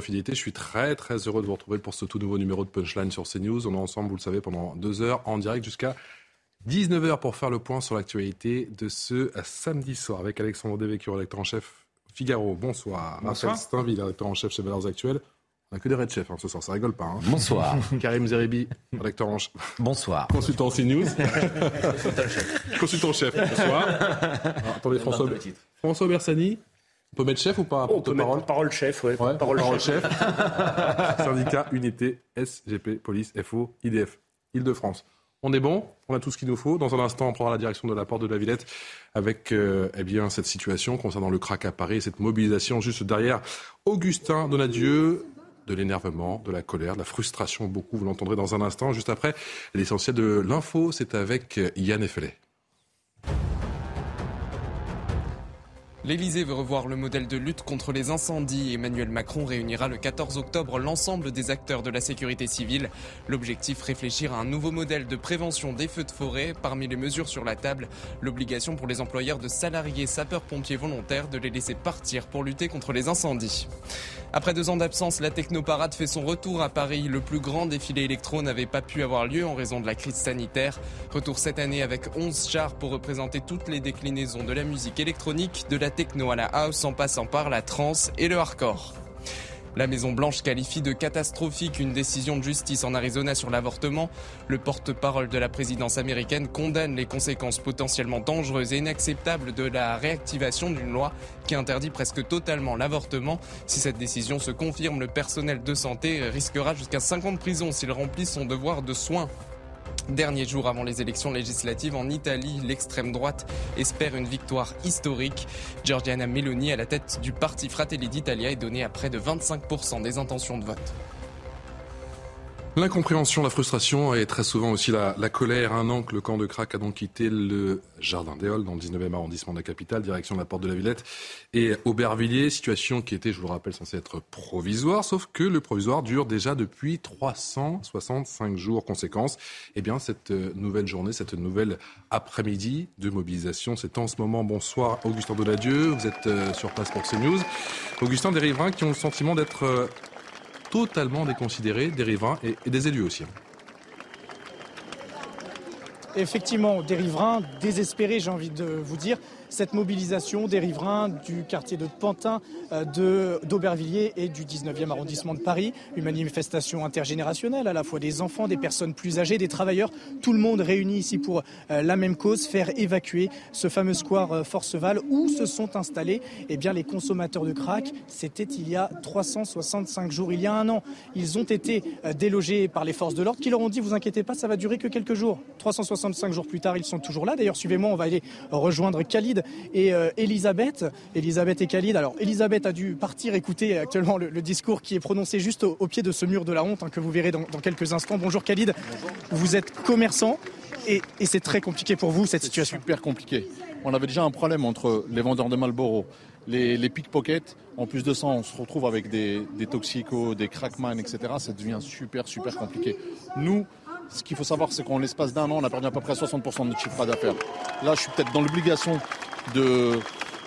today. Fidélité, je suis très très heureux de vous retrouver pour ce tout nouveau numéro de Punchline sur CNews. On est ensemble, vous le savez, pendant deux heures en direct jusqu'à 19h pour faire le point sur l'actualité de ce samedi soir avec Alexandre Devecchio, rédacteur en chef Figaro. Bonsoir. Bonsoir. Raphaël Steinville, rédacteur en chef chez Valeurs Actuelles. On n'a que des red chefs hein, ce soir, ça rigole pas. hein. Bonsoir. Karim Zeribi, rédacteur en chef, Bonsoir. consultant CNews. consultant chef, bonsoir. Alors, attendez, François, François Bersani, on peut mettre chef ou pas Oh, on peut Porte-parole mettre parole chef, ouais. Ouais, parole, chef. Syndicat, unité, SGP, police, FO, IDF, Île-de-France. On est bon, on a tout ce qu'il nous faut. Dans un instant, on prendra la direction de la porte de la Villette avec euh, eh bien, cette situation concernant le crack à Paris, cette mobilisation juste derrière Augustin Donadieu. De l'énervement, de la colère, de la frustration, beaucoup, vous l'entendrez dans un instant. Juste après, l'essentiel de l'info, c'est avec euh, Yann Effelet. L'Elysée veut revoir le modèle de lutte contre les incendies. Emmanuel Macron réunira le 14 octobre l'ensemble des acteurs de la sécurité civile. L'objectif, réfléchir à un nouveau modèle de prévention des feux de forêt. Parmi les mesures sur la table, l'obligation pour les employeurs de salariés sapeurs-pompiers volontaires de les laisser partir pour lutter contre les incendies. Après deux ans d'absence, la Technoparade fait son retour à Paris. Le plus grand défilé électro n'avait pas pu avoir lieu en raison de la crise sanitaire. Retour cette année avec 11 chars pour représenter toutes les déclinaisons de la musique électronique, de la techno à la house en passant par la trance et le hardcore. La Maison Blanche qualifie de catastrophique une décision de justice en Arizona sur l'avortement. Le porte-parole de la présidence américaine condamne les conséquences potentiellement dangereuses et inacceptables de la réactivation d'une loi qui interdit presque totalement l'avortement. Si cette décision se confirme, le personnel de santé risquera jusqu'à 5 ans de prison s'il remplit son devoir de soins. Dernier jour avant les élections législatives en Italie, l'extrême droite espère une victoire historique. Giorgiana Meloni, à la tête du parti Fratelli d'Italia, est donnée à près de 25% des intentions de vote. L'incompréhension, la frustration et très souvent aussi la, la, colère. Un an que le camp de crack a donc quitté le jardin des Halles dans le 19e arrondissement de la capitale, direction de la porte de la Villette et Aubervilliers. Situation qui était, je vous le rappelle, censée être provisoire, sauf que le provisoire dure déjà depuis 365 jours. Conséquence, eh bien, cette nouvelle journée, cette nouvelle après-midi de mobilisation, c'est en ce moment. Bonsoir, Augustin Donadieu. Vous êtes sur place pour CNews. Augustin, des riverains qui ont le sentiment d'être totalement déconsidérés, des riverains et, et des élus aussi. Effectivement, des riverains désespérés, j'ai envie de vous dire. Cette mobilisation des riverains du quartier de Pantin, euh, d'Aubervilliers et du 19e arrondissement de Paris, une manifestation intergénérationnelle, à la fois des enfants, des personnes plus âgées, des travailleurs, tout le monde réuni ici pour euh, la même cause, faire évacuer ce fameux square euh, Forceval où se sont installés eh bien, les consommateurs de crack. C'était il y a 365 jours, il y a un an. Ils ont été délogés par les forces de l'ordre qui leur ont dit, vous inquiétez pas, ça va durer que quelques jours. 365 jours plus tard, ils sont toujours là. D'ailleurs, suivez-moi, on va aller rejoindre Khalid et euh, Elisabeth. Elisabeth et Khalid. Alors, Elisabeth a dû partir écouter actuellement le, le discours qui est prononcé juste au, au, pied de ce mur de la honte hein, que vous verrez dans, dans, quelques instants. Bonjour Khalid. Bonjour. Vous êtes commerçant et, et c'est très compliqué pour vous cette situation. Super compliqué. On avait déjà un problème entre les vendeurs de Marlboro, les, les pickpockets. En plus de ça, on se retrouve avec des, des toxicos, des crackman, etc. Ça devient super, super compliqué. Nous, ce qu'il faut savoir, c'est qu'en l'espace d'un an, on a perdu à peu près 60% de notre chiffre d'affaires. Là, je suis peut-être dans l'obligation de,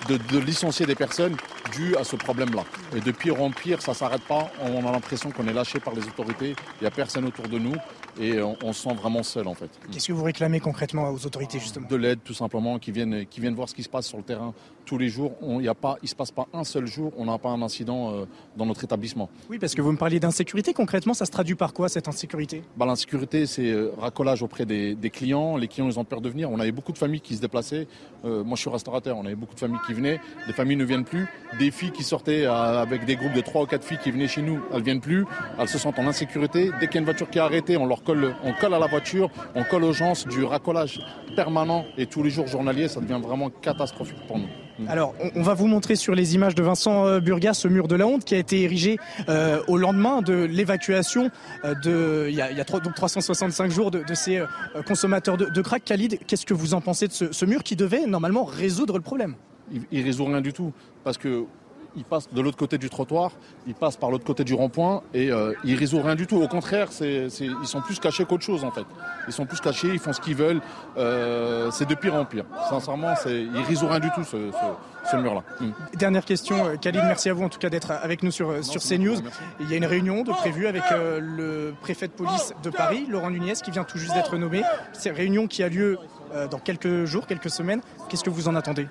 de, de, licencier des personnes dues à ce problème-là. Et de pire en pire, ça ne s'arrête pas. On a l'impression qu'on est lâché par les autorités. Il n'y a personne autour de nous et on, on se sent vraiment seul en fait. Qu'est-ce que vous réclamez concrètement aux autorités justement? De l'aide tout simplement, qui viennent, qui viennent voir ce qui se passe sur le terrain tous les jours. Il ne se passe pas un seul jour, on n'a pas un incident euh, dans notre établissement. Oui, parce que vous me parliez d'insécurité. Concrètement, ça se traduit par quoi cette insécurité? Bah, L'insécurité, c'est euh, racolage auprès des, des, clients. Les clients, ils ont peur de venir. On avait beaucoup de familles qui se déplaçaient. Euh, moi, je suis restaurateur. On avait beaucoup de familles qui venaient. Des familles ne viennent plus. Des filles qui sortaient avec des groupes de 3 ou 4 filles qui venaient chez nous, elles ne viennent plus. Elles se sentent en insécurité. Dès qu'il y a une voiture qui est arrêtée, on leur colle, on colle à la voiture, on colle aux gens, du racolage permanent et tous les jours journaliers, ça devient vraiment catastrophique pour nous. Mm. Alors, on, va vous montrer sur les images de Vincent euh, Burgas ce mur de la honte qui a été érigé euh, au lendemain de l'évacuation euh, de, il y a, donc 365 jours de, ces consommateurs de, crack. Khalid, qu'est-ce que vous en pensez de ce, mur qui devait normalement résoudre le problème? Il, il résout rien du tout parce que il passe de l'autre côté du trottoir, il passe par l'autre côté du rond-point et euh, il ne résout rien du tout. Au contraire, ils sont plus cachés qu'autre chose en fait. Ils sont plus cachés, ils font ce qu'ils veulent. Euh, c'est de pire en pire. Sincèrement, il ne résout rien du tout ce, mur-là. Hmm. Dernière question, euh, Khalid, merci à vous en tout cas d'être avec nous sur, sur CNews. Il y a une réunion de prévue avec le préfet de police de Paris, Laurent Nunez, qui vient tout juste d'être nommé. C'est une réunion qui a lieu dans quelques jours, quelques semaines. Qu'est-ce que vous en attendez?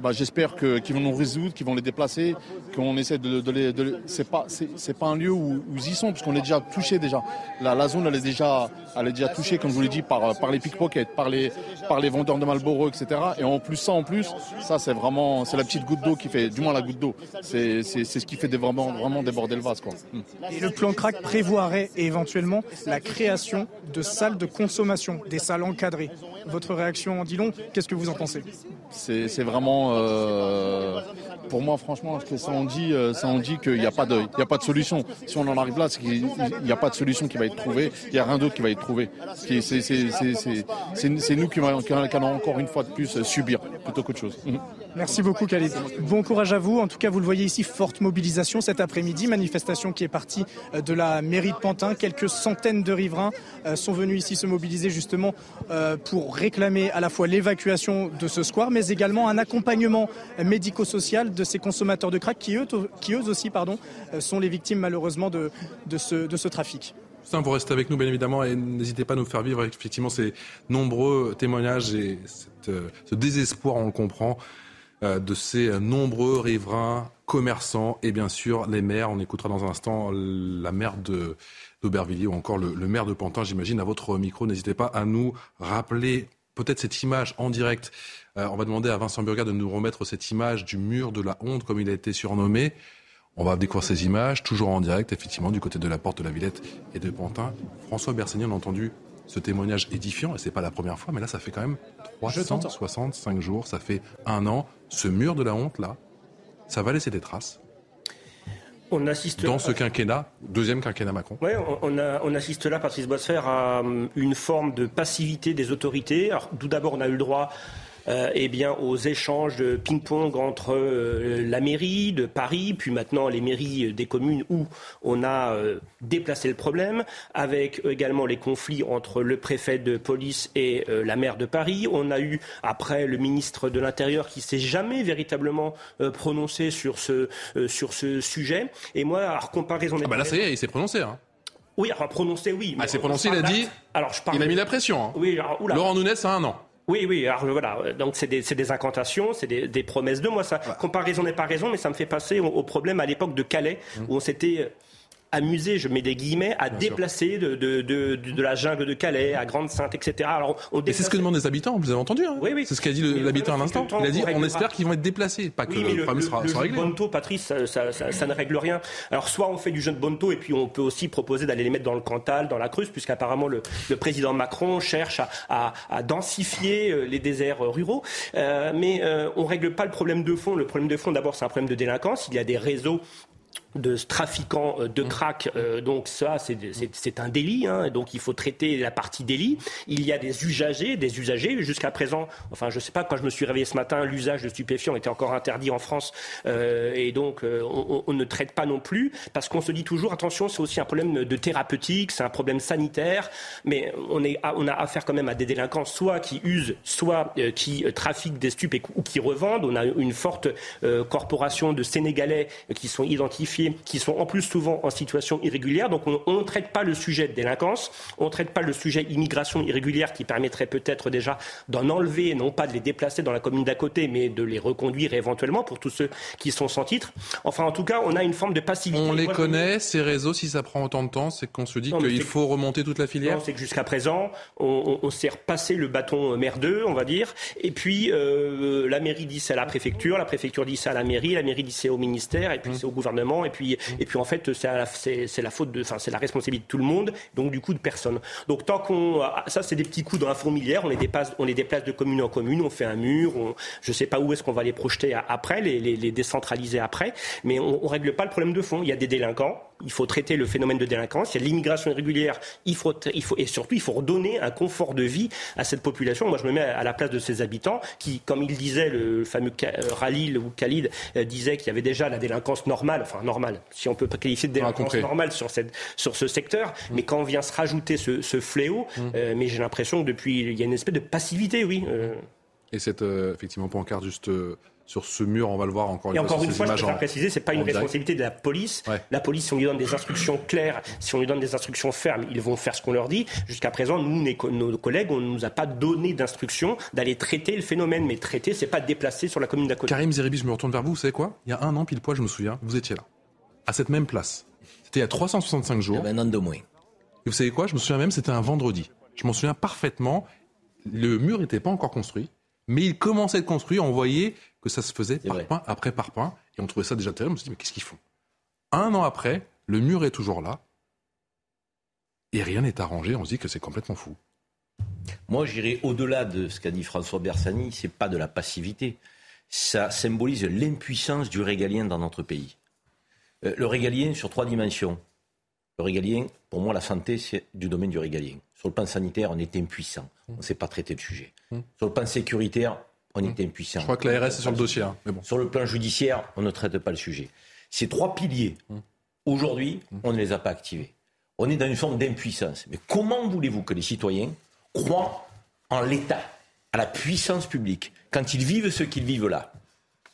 Bah, j'espère qu'ils vont nous résoudre, qu'ils vont les déplacer, qu'on essaie de, les. c'est pas, c'est, pas un lieu où, ils y sont, puisqu'on est déjà touché déjà. La, la zone, elle est déjà, elle est déjà touchée, comme je vous l'ai dit, par, par les pickpockets, par les, par les vendeurs de Malboro, etc. Et en plus, ça, en plus, ça, c'est vraiment, c'est la petite goutte d'eau qui fait, du moins la goutte d'eau. C'est, ce qui fait des, vraiment, vraiment déborder le vase, quoi. Hmm. Et le plan crack prévoirait éventuellement la création de salles de consommation, des salles encadrées. Votre réaction en dit long. Qu'est-ce que vous en pensez? C'est vraiment, euh, pour moi, franchement, ça en dit, euh, ça dit qu'il n'y a pas de, il a pas de solution. Si on en arrive là, c'est qu'il n'y a pas de solution qui va être trouvée. Il n'y a rien d'autre qui va être trouvé. C'est nous qui allons encore une fois de plus subir plutôt qu'autre chose. Mhm. Merci beaucoup Khalid. Bon courage à vous. En tout cas, vous le voyez ici, forte mobilisation cet après-midi. Manifestation qui est partie euh, de la mairie de Pantin. Quelques centaines de riverains sont venus ici se mobiliser justement pour réclamer à la fois l'évacuation de ce square, mais également un accompagnement médico-social de ces consommateurs de crack qui eux, qui eux aussi pardon, euh, sont les victimes malheureusement de, de, ce, de ce trafic. vous restez avec nous bien évidemment et n'hésitez pas à nous faire vivre effectivement ces nombreux témoignages et euh, ce désespoir, on le comprend, euh, de ces nombreux riverains, commerçants et bien sûr les maires. On écoutera dans un instant la maire d'Aubervilliers ou encore le, le maire de Pantin, j'imagine, à votre micro. N'hésitez pas à nous rappeler peut-être cette image en direct. Euh, on va demander à Vincent Burga de nous remettre cette image du mur de la honte, comme il a été surnommé. On va découvrir ces images, toujours en direct, effectivement, du côté de la porte de la Villette et de Pantin. François Bersani, on a entendu ce témoignage édifiant, et c'est pas la première fois, mais là, ça fait quand même 365 jours, ça fait un an. Ce mur de la honte, là, ça va laisser des traces. On assiste dans ce quinquennat, deuxième quinquennat Macron. Oui, on, on, assiste là, Patrice Bosfer, à hum, une forme de passivité des autorités. Alors, tout d'abord, on a eu le droit eh bien, aux échanges de ping-pong entre euh, la mairie de Paris, puis maintenant les mairies des communes où on a euh, déplacé le problème, avec également les conflits entre le préfet de police et la maire de Paris. On a eu après le ministre de l'Intérieur qui s'est jamais véritablement prononcé sur ce, sur ce sujet. Et moi, alors comparaison... Ah bah là, ça y est, il s'est prononcé. Hein. Oui, alors prononcé, oui. Ah, s'est prononcé, il a dit. Alors, je Il a mis la pression. Hein. Oui, alors, Laurent Nunez, a un an. Oui, oui, alors voilà, donc c'est des, des, incantations, c'est des, des, promesses de moi. Ça, comparaison n'est pas raison, mais ça me fait passer au, problème à l'époque de Calais, mmh. où on s'était amusé, je mets des guillemets, à déplacer de, de, de, de, la jungle de Calais à Grande-Sainte, etc. Alors, on Et c'est ce que demandent les habitants, vous avez entendu hein Oui, oui. C'est ce qu'a dit l'habitant à l'instant. Il a dit on espère qu'ils vont être déplacés, pas que le, problème sera, le, sera réglé. Bonto, Patrice, ça, ça, ça, ça, ne règle rien. Alors, soit on fait du jeune Bonto, et puis on peut aussi proposer d'aller les mettre dans le Cantal, dans la Creuse, puisqu'apparemment le, le président Macron cherche à, à, à densifier euh, les déserts ruraux. Euh, mais euh, on règle pas le problème de fond. Le problème de fond, d'abord, c'est un problème de délinquance. Il y a des réseaux de trafiquants euh, de mmh. crack. Euh, donc ça, c'est un délit. Hein, donc il faut traiter la partie délit. Il y a des usagers, des usagers. Jusqu'à présent, enfin, je sais pas. Quand je me suis réveillé ce matin, l'usage de stupéfiants était encore interdit en France, euh, et donc on, on, ne traite pas non plus parce qu'on se dit toujours attention, c'est aussi un problème de thérapeutique, c'est un problème sanitaire. Mais on est, on a affaire quand même à des délinquants, soit qui usent, soit qui trafiquent des stupes ou qui revendent. On a une forte corporation de Sénégalais qui sont identifiés qui sont en plus souvent en situation irrégulière. Donc on ne traite pas le sujet de délinquance, on ne traite pas le sujet immigration irrégulière qui permettrait peut-être déjà d'en enlever, non pas de les déplacer dans la commune d'à côté, mais de les reconduire éventuellement pour tous ceux qui sont sans titre. Enfin, en tout cas, on a une forme de passivité. On les connaît, ces réseaux, si ça prend autant de temps, c'est qu'on se dit qu'il faut remonter toute la filière c'est que jusqu'à présent, on, on, s'est repassé le bâton merdeux, on va dire, et puis euh, la mairie dit c'est à la préfecture, la préfecture dit c'est à la mairie, la mairie dit c'est au ministère, et puis mmh. c'est au gouvernement, et puis, et puis en fait, c'est la faute de, enfin, c'est la responsabilité de tout le monde, donc du coup de personne. Donc tant qu'on, ah, ça c'est des petits coups dans la fourmilière, on les déplace, on les déplace de commune en commune, on fait un mur, on, je sais pas où est-ce qu'on va les projeter après, les, les, décentraliser après, mais on, on règle pas le problème de fond. Il y a des délinquants, il faut traiter le phénomène de délinquance, il y a l'immigration irrégulière, il faut, il faut, et surtout il faut redonner un confort de vie à cette population. Moi je me mets à la place de ces habitants qui, comme il disait, le fameux Khalil ou Khalid euh, disait qu'il y avait déjà la délinquance normale, enfin normale, si on peut qualifier de délinquance normale sur, cette, sur ce secteur, mm. mais quand on vient se rajouter ce, ce fléau, mm. euh, mais j'ai l'impression que depuis, il y a une espèce de passivité, oui. Euh. Et cette, effectivement, pancarte juste sur ce mur, on va le voir encore une fois. Et encore une fois, je préfère préciser, c'est pas une responsabilité de la police. La police, si on lui donne des instructions claires, si on lui donne des instructions fermes, ils vont faire ce qu'on leur dit. Jusqu'à présent, nous, nos collègues, on ne nous a pas donné d'instructions d'aller traiter le phénomène. Mais traiter, c'est pas déplacer sur la commune d'à côté. Karim Zeribi, je me retourne vers vous. Vous savez quoi? Il y a un an, pile poil, je me souviens, vous étiez là, à cette même place. C'était il y a 365 jours. Il y avait un an de moins. Et vous savez quoi? Je me souviens même, c'était un vendredi. Je m'en souviens parfaitement. Le mur n'était pas encore construit mais il commençait à être construit. On voyait que ça se faisait par point après par point. Et on trouvait ça déjà terrible. On se dit, mais qu'est-ce qu'ils font? Un an après, le mur est toujours là. Et rien n'est arrangé. On se dit que c'est complètement fou. Moi, j'irai au-delà de ce qu'a dit François Bersani. C'est pas de la passivité. Ça symbolise l'impuissance du régalien dans notre pays. Euh, le régalien sur trois dimensions. Le régalien, pour moi, la santé, c'est du domaine du régalien. Sur le plan sanitaire, on est impuissant. On ne sait pas traiter le sujet. Hum. Sur le plan sécuritaire, on est impuissant. Je crois que l'ARS est sur le dossier. Hein, mais bon. Sur le plan judiciaire, on ne traite pas le sujet. Ces trois piliers, hum. aujourd'hui, hum. on ne les a pas activés. On est dans une forme d'impuissance. Mais comment voulez-vous que les citoyens croient en l'État, à la puissance publique, quand ils vivent ce qu'ils vivent là?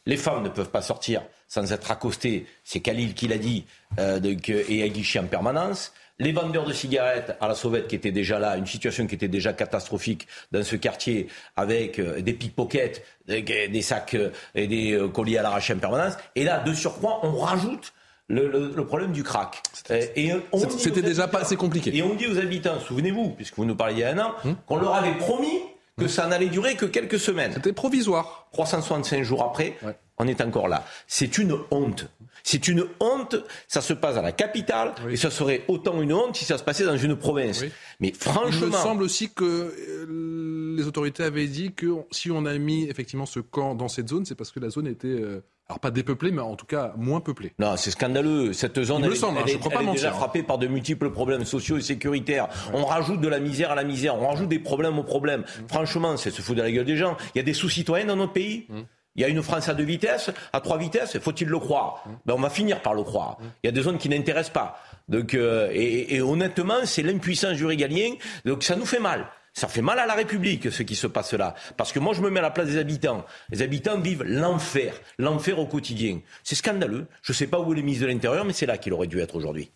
Les femmes ne peuvent pas sortir sans être accostées, c'est Khalil qui l'a dit, euh, et aguichées en permanence les vendeurs de cigarettes à la sauvette qui étaient déjà là, une situation qui était déjà catastrophique dans ce quartier avec euh, des pickpockets, des, sacs euh, et des euh, colis à l'arraché en permanence. Et là, de surcroît, on rajoute le, problème du crack. C'était déjà pas assez compliqué. Et on dit aux habitants, souvenez-vous, puisque vous nous parliez il y a un an, hum. qu'on leur avait promis que hum. ça n'allait durer que quelques semaines. C'était provisoire. 365 jours après, on est encore là. C'est une honte. C'est une honte, ça se passe à la capitale, et ça serait autant une honte si ça se passait dans une province. Mais franchement... Il me semble aussi que euh, les autorités avaient dit que si on a mis effectivement ce camp dans cette zone, c'est parce que la zone était... Euh, alors pas dépeuplée, mais en tout cas moins peuplée. Non, c'est scandaleux. Cette zone, elle, semble, elle, est déjà frappée par de multiples problèmes sociaux et sécuritaires. On rajoute de la misère à la misère, on rajoute des problèmes aux problèmes. Mm. Franchement, c'est se foutre de la gueule des gens. Il y a des sous-citoyens dans notre pays? Mm. Il y a une France à deux vitesses, à trois vitesses, faut-il le croire ben, On va finir par le croire. Il y a des zones qui n'intéressent pas. Donc, euh, et, honnêtement, c'est l'impuissance du régalien. Donc ça nous fait mal. Ça fait mal à la République, ce qui se passe là. Parce que moi, je me mets à la place des habitants. Les habitants vivent l'enfer, l'enfer au quotidien. C'est scandaleux. Je ne sais pas où est le ministre de l'Intérieur, mais c'est là qu'il aurait dû être aujourd'hui.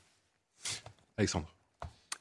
Alexandre.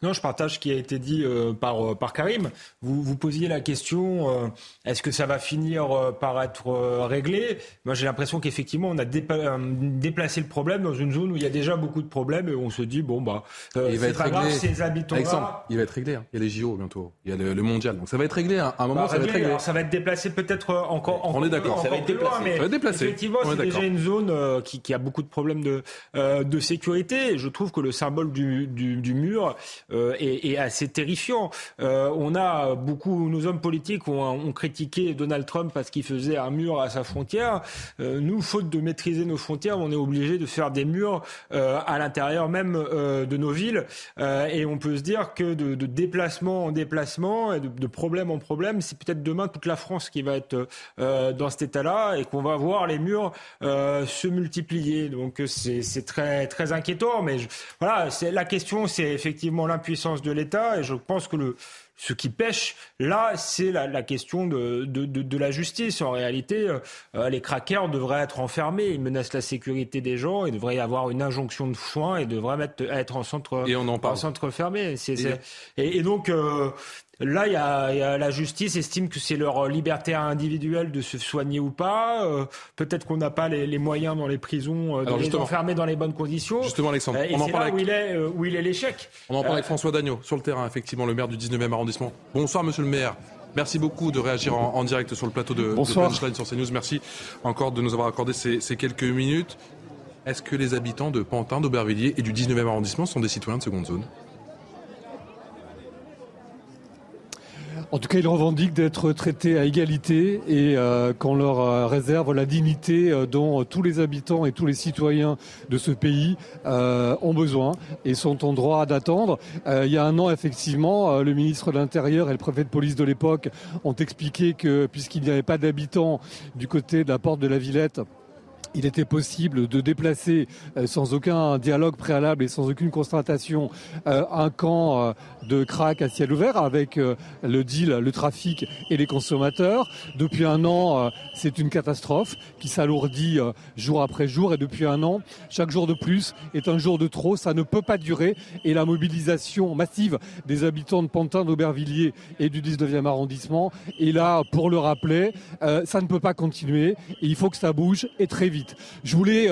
Non, je partage ce qui a été dit euh, par, euh, par Karim. Vous, vous posiez la question, euh, est-ce que ça va finir par être réglé? Moi, j'ai l'impression qu'effectivement, on a déplacé le problème dans une zone où il y a déjà beaucoup de problèmes et on se dit, bon, bah, c'est pas grave, ces habitants-là... il va être réglé. Hein. Il y a les JO bientôt, il y a le, mondial. Donc ça va être réglé. Hein. À un moment, bah, ça va être réglé. ça va être déplacé peut-être encore, On est d'accord. Ça va être déplacé. mais ça va être déplacé. Effectivement, c'est déjà une zone qui, qui, a beaucoup de problèmes de, de sécurité. je trouve que le symbole du, du, du mur euh, est, assez terrifiant. Euh, on a beaucoup, nos hommes politiques ont, critiqué Donald Trump parce qu'il faisait un mur à sa frontière. Euh, nous, faute de maîtriser nos frontières, on est obligé de faire des murs à l'intérieur même de nos villes. et on peut se dire que de, déplacement en déplacement et de, problème en problème, c'est peut-être demain toute la France qui va être dans cet état-là et qu'on va voir les murs se multiplier. Donc c'est très très inquiétant. Mais voilà, la question, c'est effectivement l'impuissance de l'État et je pense que le, ce qui pêche, là, c'est la, question de, de, la justice. En réalité, euh, les craqueurs devraient être enfermés, ils menacent la sécurité des gens, il devrait y avoir une injonction de soins et devraient être, être en centre, et on en en centre fermé. et, donc, euh, Là, il y, a, la justice estime que c'est leur liberté individuelle de se soigner ou pas. Euh, peut-être qu'on n'a pas les, moyens dans les prisons euh, de les enfermer dans les bonnes conditions. Justement, Alexandre, on en parle où il est où il est l'échec. On en parle avec François Dagneau sur le terrain, effectivement, le maire du 19e arrondissement. Bonsoir, Monsieur le maire. Merci beaucoup de réagir en, direct sur le plateau de, de Punchline sur CNews. Merci encore de nous avoir accordé ces, ces quelques minutes. Est-ce que les habitants de Pantin, d'Aubervilliers et du 19e arrondissement sont des citoyens de seconde zone? En tout cas, ils revendiquent d'être traités à égalité et euh, qu'on leur euh, réserve la dignité euh, dont tous les habitants et tous les citoyens de ce pays ont besoin et sont en droit d'attendre. il y a un an, effectivement, le ministre de l'Intérieur et le préfet de police de l'époque ont expliqué que puisqu'il n'y avait pas d'habitants du côté de la porte de la Villette, il était possible de déplacer sans aucun dialogue préalable et sans aucune constatation un camp de crack à ciel ouvert avec euh, le deal, le trafic et les consommateurs. Depuis un an, euh, c'est une catastrophe qui s'alourdit euh, jour après jour et depuis un an, chaque jour de plus est un jour de trop. Ça ne peut pas durer et la mobilisation massive des habitants de Pantin, d'Aubervilliers et du 19e arrondissement est là pour le rappeler. ça ne peut pas continuer et il faut que ça bouge et très vite. Je voulais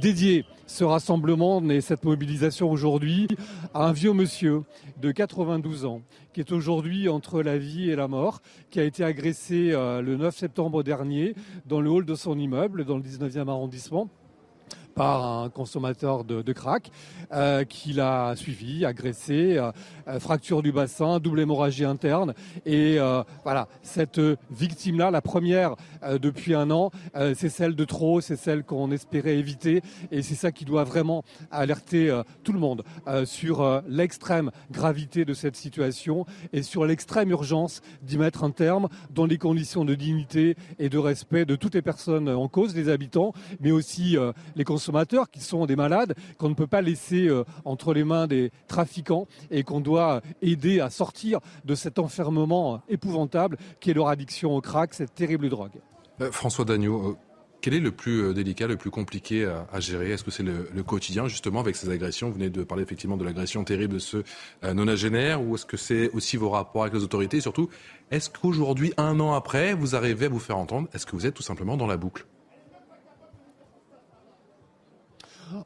dédier ce rassemblement et cette mobilisation aujourd'hui à un vieux monsieur de 92 ans qui est aujourd'hui entre la vie et la mort, qui a été agressé euh, le 9 septembre dernier dans le hall de son immeuble dans le 19e arrondissement par un consommateur de, crack euh, qui l'a suivi, agressé, euh, euh, fracture du bassin, double hémorragie interne. Et voilà, cette victime-là, la première depuis un an, c'est celle de trop, c'est celle qu'on espérait éviter. Et c'est ça qui doit vraiment alerter tout le monde sur l'extrême gravité de cette situation et sur l'extrême urgence d'y mettre un terme dans les conditions de dignité et de respect de toutes les personnes en cause, les habitants, mais aussi les consommateurs consommateurs qui sont des malades qu'on ne peut pas laisser euh, entre les mains des trafiquants et qu'on doit aider à sortir de cet enfermement épouvantable qui est leur addiction au crack, cette terrible drogue. Euh, François Dagneau, euh, quel est le plus délicat, le plus compliqué à, gérer? Est-ce que c'est le, quotidien, justement, avec ces agressions? Vous venez de parler effectivement de l'agression terrible de ce nonagénaire, ou est-ce que c'est aussi vos rapports avec les autorités? Et surtout, est-ce qu'aujourd'hui, un an après, vous arrivez à vous faire entendre? Est-ce que vous êtes tout simplement dans la boucle?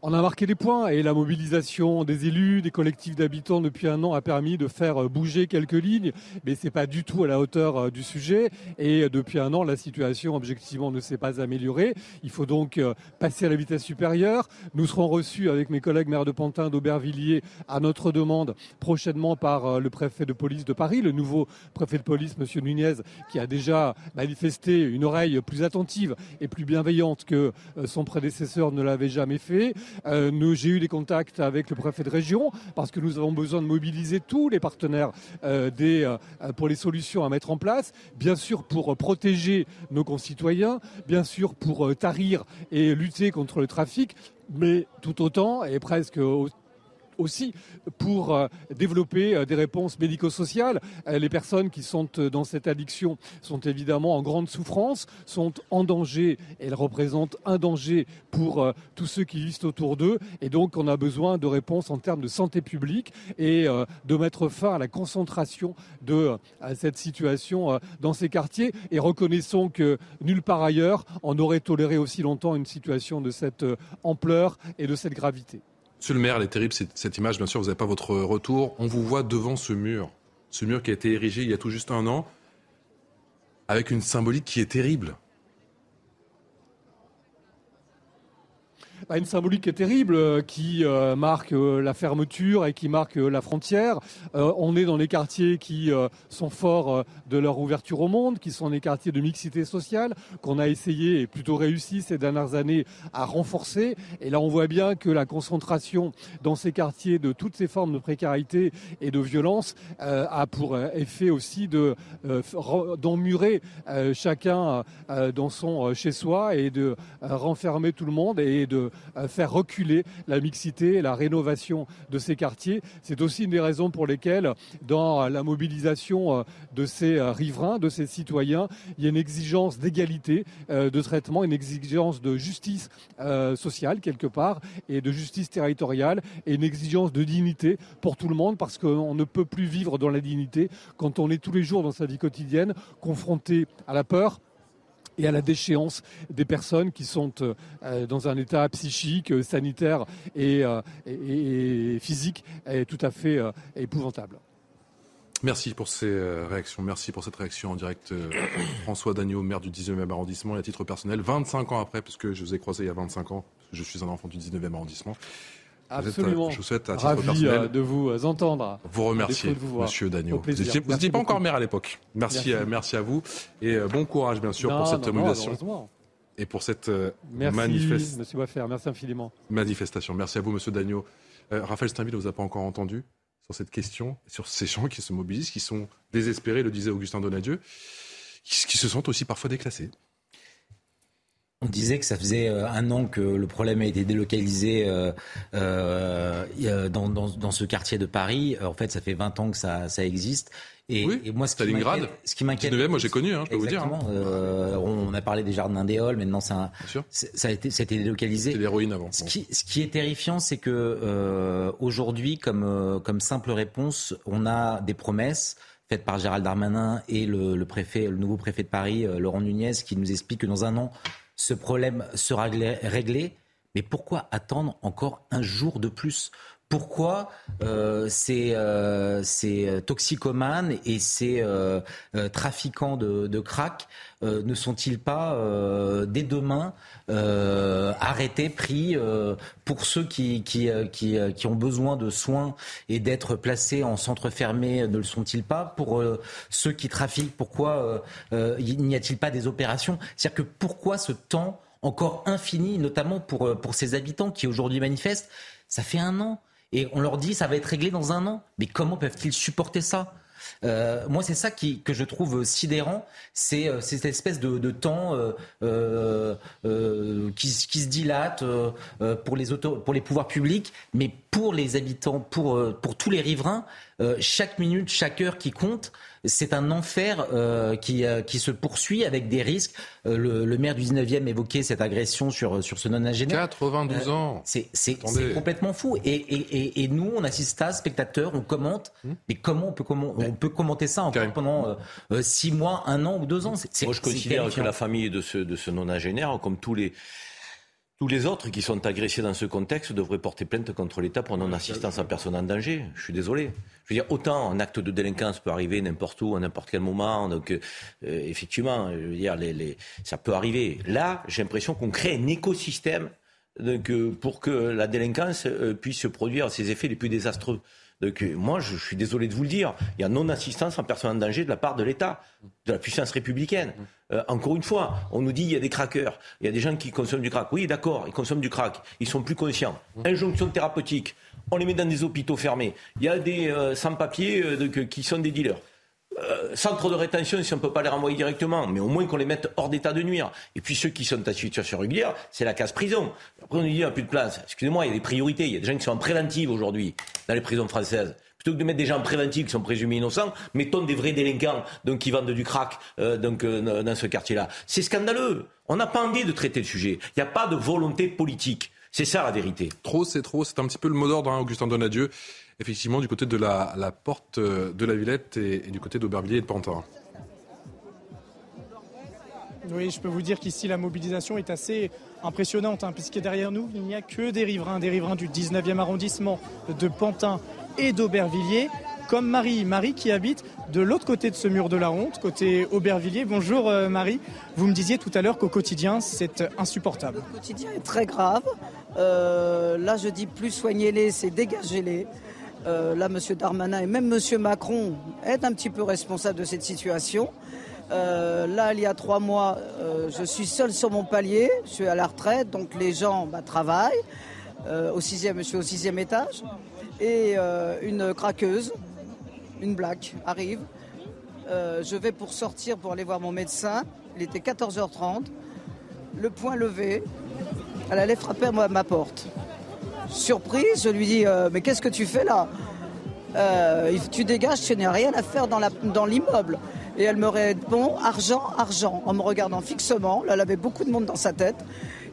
On a marqué des points et la mobilisation des élus, des collectifs d'habitants depuis un an a permis de faire euh, bouger quelques lignes, mais c'est pas du tout à la hauteur euh, du sujet. Et euh, depuis un an, la situation objectivement ne s'est pas améliorée. Il faut donc passer à la vitesse supérieure. Nous serons reçus avec mes collègues maires de Pantin, d'Aubervilliers, à notre demande prochainement par le préfet de police de Paris, le nouveau préfet de police, Monsieur Nunez, qui a déjà manifesté une oreille plus attentive et plus bienveillante que son prédécesseur ne l'avait jamais fait. Euh, j'ai eu des contacts avec le préfet de région parce que nous avons besoin de mobiliser tous les partenaires euh, euh, pour les solutions à mettre en place. Bien sûr pour protéger nos concitoyens, bien sûr pour tarir et lutter contre le trafic, mais tout autant et presque aussi pour euh, développer euh, des réponses médico-sociales. Euh, les personnes qui sont dans cette addiction sont évidemment en grande souffrance, sont en danger, elles représentent un danger pour tous ceux qui vivent autour d'eux. Et donc, on a besoin de réponses en termes de santé publique et de mettre fin à la concentration de cette situation dans ces quartiers. Et reconnaissons que nulle part ailleurs, on aurait toléré aussi longtemps une situation de cette ampleur et de cette gravité. Monsieur le maire, elle est terrible cette, image, bien sûr, vous n'avez pas votre retour. On vous voit devant ce mur, ce mur qui a été érigé il y a tout juste un an, avec une symbolique qui est terrible. Une symbolique terrible euh, qui euh, marque euh, la fermeture et qui marque la frontière. on est dans les quartiers qui sont forts de leur ouverture au monde, qui sont des quartiers de mixité sociale qu'on a essayé et plutôt réussi ces dernières années à renforcer. Et là, on voit bien que la concentration dans ces quartiers de toutes ces formes de précarité et de violence a pour effet aussi de d'emmurer chacun dans son chez soi et de renfermer tout le monde et de faire reculer la mixité et la rénovation de ces quartiers. C'est aussi une des raisons pour lesquelles, dans la mobilisation euh, de ces euh, riverains, de ces citoyens, il y a une exigence d'égalité euh, de traitement, une exigence de justice sociale quelque part et de justice territoriale et une exigence de dignité pour tout le monde parce qu'on ne peut plus vivre dans la dignité quand on est tous les jours dans sa vie quotidienne confronté à la peur, et à la déchéance des personnes qui sont euh, dans un état psychique, euh, sanitaire euh, et, physique tout à fait épouvantable. Merci pour ces euh, réactions. Merci pour cette réaction en direct. Euh, François Dagneau, maire du 19e arrondissement, et à titre personnel, 25 ans après, puisque je vous ai croisé il y a 25 ans, je suis un enfant du 19e arrondissement. Absolument. je vous souhaite à titre Ravi personnel de vous entendre. Vous remercier, Monsieur Dagneau. Vous n'étiez pas encore maire à l'époque. Merci, merci. À, vous et bon courage, bien sûr, pour cette mobilisation. et pour cette manifestation. Monsieur merci infiniment. Manifestation. Merci à vous, Monsieur Dagneau. Raphaël Steinville ne vous a pas encore entendu sur cette question, sur ces gens qui se mobilisent, qui sont désespérés, le disait Augustin Donadieu, qui, se sentent aussi parfois déclassés. On disait que ça faisait euh, un an que le problème a été délocalisé euh, euh, dans, dans, ce quartier de Paris. En fait, ça fait 20 ans que ça, ça existe. Et, oui, et moi, ce Stalingrad. Qui m'inquiète. moi, j'ai connu, hein, je peux vous dire. Hein. Euh, on a parlé des jardins Halles, maintenant, ça, ça a été, ça a été délocalisé. L'héroïne avant. Ce qui, ce qui, est terrifiant, c'est que euh, aujourd'hui, comme, euh, comme simple réponse, on a des promesses faites par Gérald Darmanin et le, le préfet, le nouveau préfet de Paris, Laurent Nunez, qui nous explique que dans un an, ce problème sera réglé. Mais pourquoi attendre encore un jour de plus? Pourquoi euh, ces, euh, ces, toxicomanes et ces euh, trafiquants de, crack ne sont-ils pas dès demain arrêtés, pris pour ceux qui, ont besoin de soins et d'être placés en centre fermé Ne le sont-ils pas Pour ceux qui trafiquent, pourquoi n'y a-t-il pas des opérations? C'est-à-dire que pourquoi ce temps encore infini, notamment pour ces habitants qui aujourd'hui manifestent? Ça fait un an et on leur dit ça va être réglé dans un an. Mais comment peuvent-ils supporter ça? Euh, moi, c'est ça qui, que je trouve sidérant, c'est euh, cette espèce de, temps euh, qui, se dilate pour, les pour les pouvoirs publics, mais pour les habitants, pour, pour tous les riverains, chaque minute, chaque heure qui compte c'est un enfer euh, qui, euh, qui se poursuit avec des risques. Euh, le, maire du 19e évoquait cette agression sur, sur ce non-ingénieur. 92 ans. C'est complètement fou. Et, et, et, nous, on assiste à, spectateurs, on commente. Hmm. Mais comment on peut, comment, on peut commenter ça encore pendant six mois, un an ou deux ans? Moi, je considère que la famille de ce, de ce non-ingénieur, comme tous les tous les autres qui sont agressés dans ce contexte devraient porter plainte contre l'État pour non-assistance à personne en danger. Je suis désolé. Je veux dire, autant un acte de délinquance peut arriver n'importe où, à n'importe quel moment. Donc, euh, effectivement, je veux dire, les, ça peut arriver. Là, j'ai l'impression qu'on crée un écosystème euh, pour que la délinquance euh, puisse produire ses effets les plus désastreux. Donc, moi, je, suis désolé de vous le dire, il y a non-assistance en personne en danger de la part de l'État, de la puissance républicaine. Encore une fois, on nous dit il y a des craqueurs, il y a des gens qui consomment du crack. Oui, d'accord, ils consomment du crack, ils sont plus conscients. Injonction thérapeutique, on les met dans des hôpitaux fermés. Il y a des euh, sans-papiers euh, qui sont des dealers. Euh, centre de rétention, si on ne peut pas les renvoyer directement, mais au moins qu'on les mette hors d'état de nuire. Et puis ceux qui sont en situation régulière, c'est la case prison. Après on nous dit il n'y a plus de place. Excusez-moi, il y a des priorités. Il y a des gens qui sont en préventive aujourd'hui dans les prisons françaises. Plutôt que de mettre des gens en préventive qui sont présumés innocents, mettons des vrais délinquants donc, qui vendent du crack donc, dans ce quartier-là. C'est scandaleux. On n'a pas envie de traiter le sujet. Il n'y a pas de volonté politique. C'est ça la vérité. Trop, c'est trop. C'est un petit peu le mot d'ordre, hein, Augustin Donadieu. Effectivement, du côté de la, porte euh, de la Villette et, du côté d'Aubervilliers et de Pantin. Oui, je peux vous dire qu'ici la mobilisation est assez impressionnante, hein, puisque derrière nous, il n'y a que des riverains, des riverains du 19e arrondissement de Pantin et d'Aubervilliers, comme Marie. Marie qui habite de l'autre côté de ce mur de la honte, côté Aubervilliers. Bonjour euh, Marie, vous me disiez tout à l'heure qu'au quotidien, c'est insupportable. Le quotidien est très grave. Euh, là, je dis plus soignez-les, c'est dégagez-les. Euh, là, M. Darmanin et même M. Macron est un petit peu responsable de cette situation. Là, il y a trois mois, je suis seul sur mon palier, je suis à la retraite, donc les gens bah, travaillent. au sixième, je suis au sixième étage. Et une craqueuse, une blague, arrive. je vais pour sortir pour aller voir mon médecin. Il était 14h30. Le point levé, elle allait frapper à ma porte. Surprise, je lui dis euh, Mais qu'est-ce que tu fais là? Euh, Tu dégages, tu n'as rien à faire dans l'immeuble. Et elle me répond Argent, argent, en me regardant fixement. Là, elle avait beaucoup de monde dans sa tête.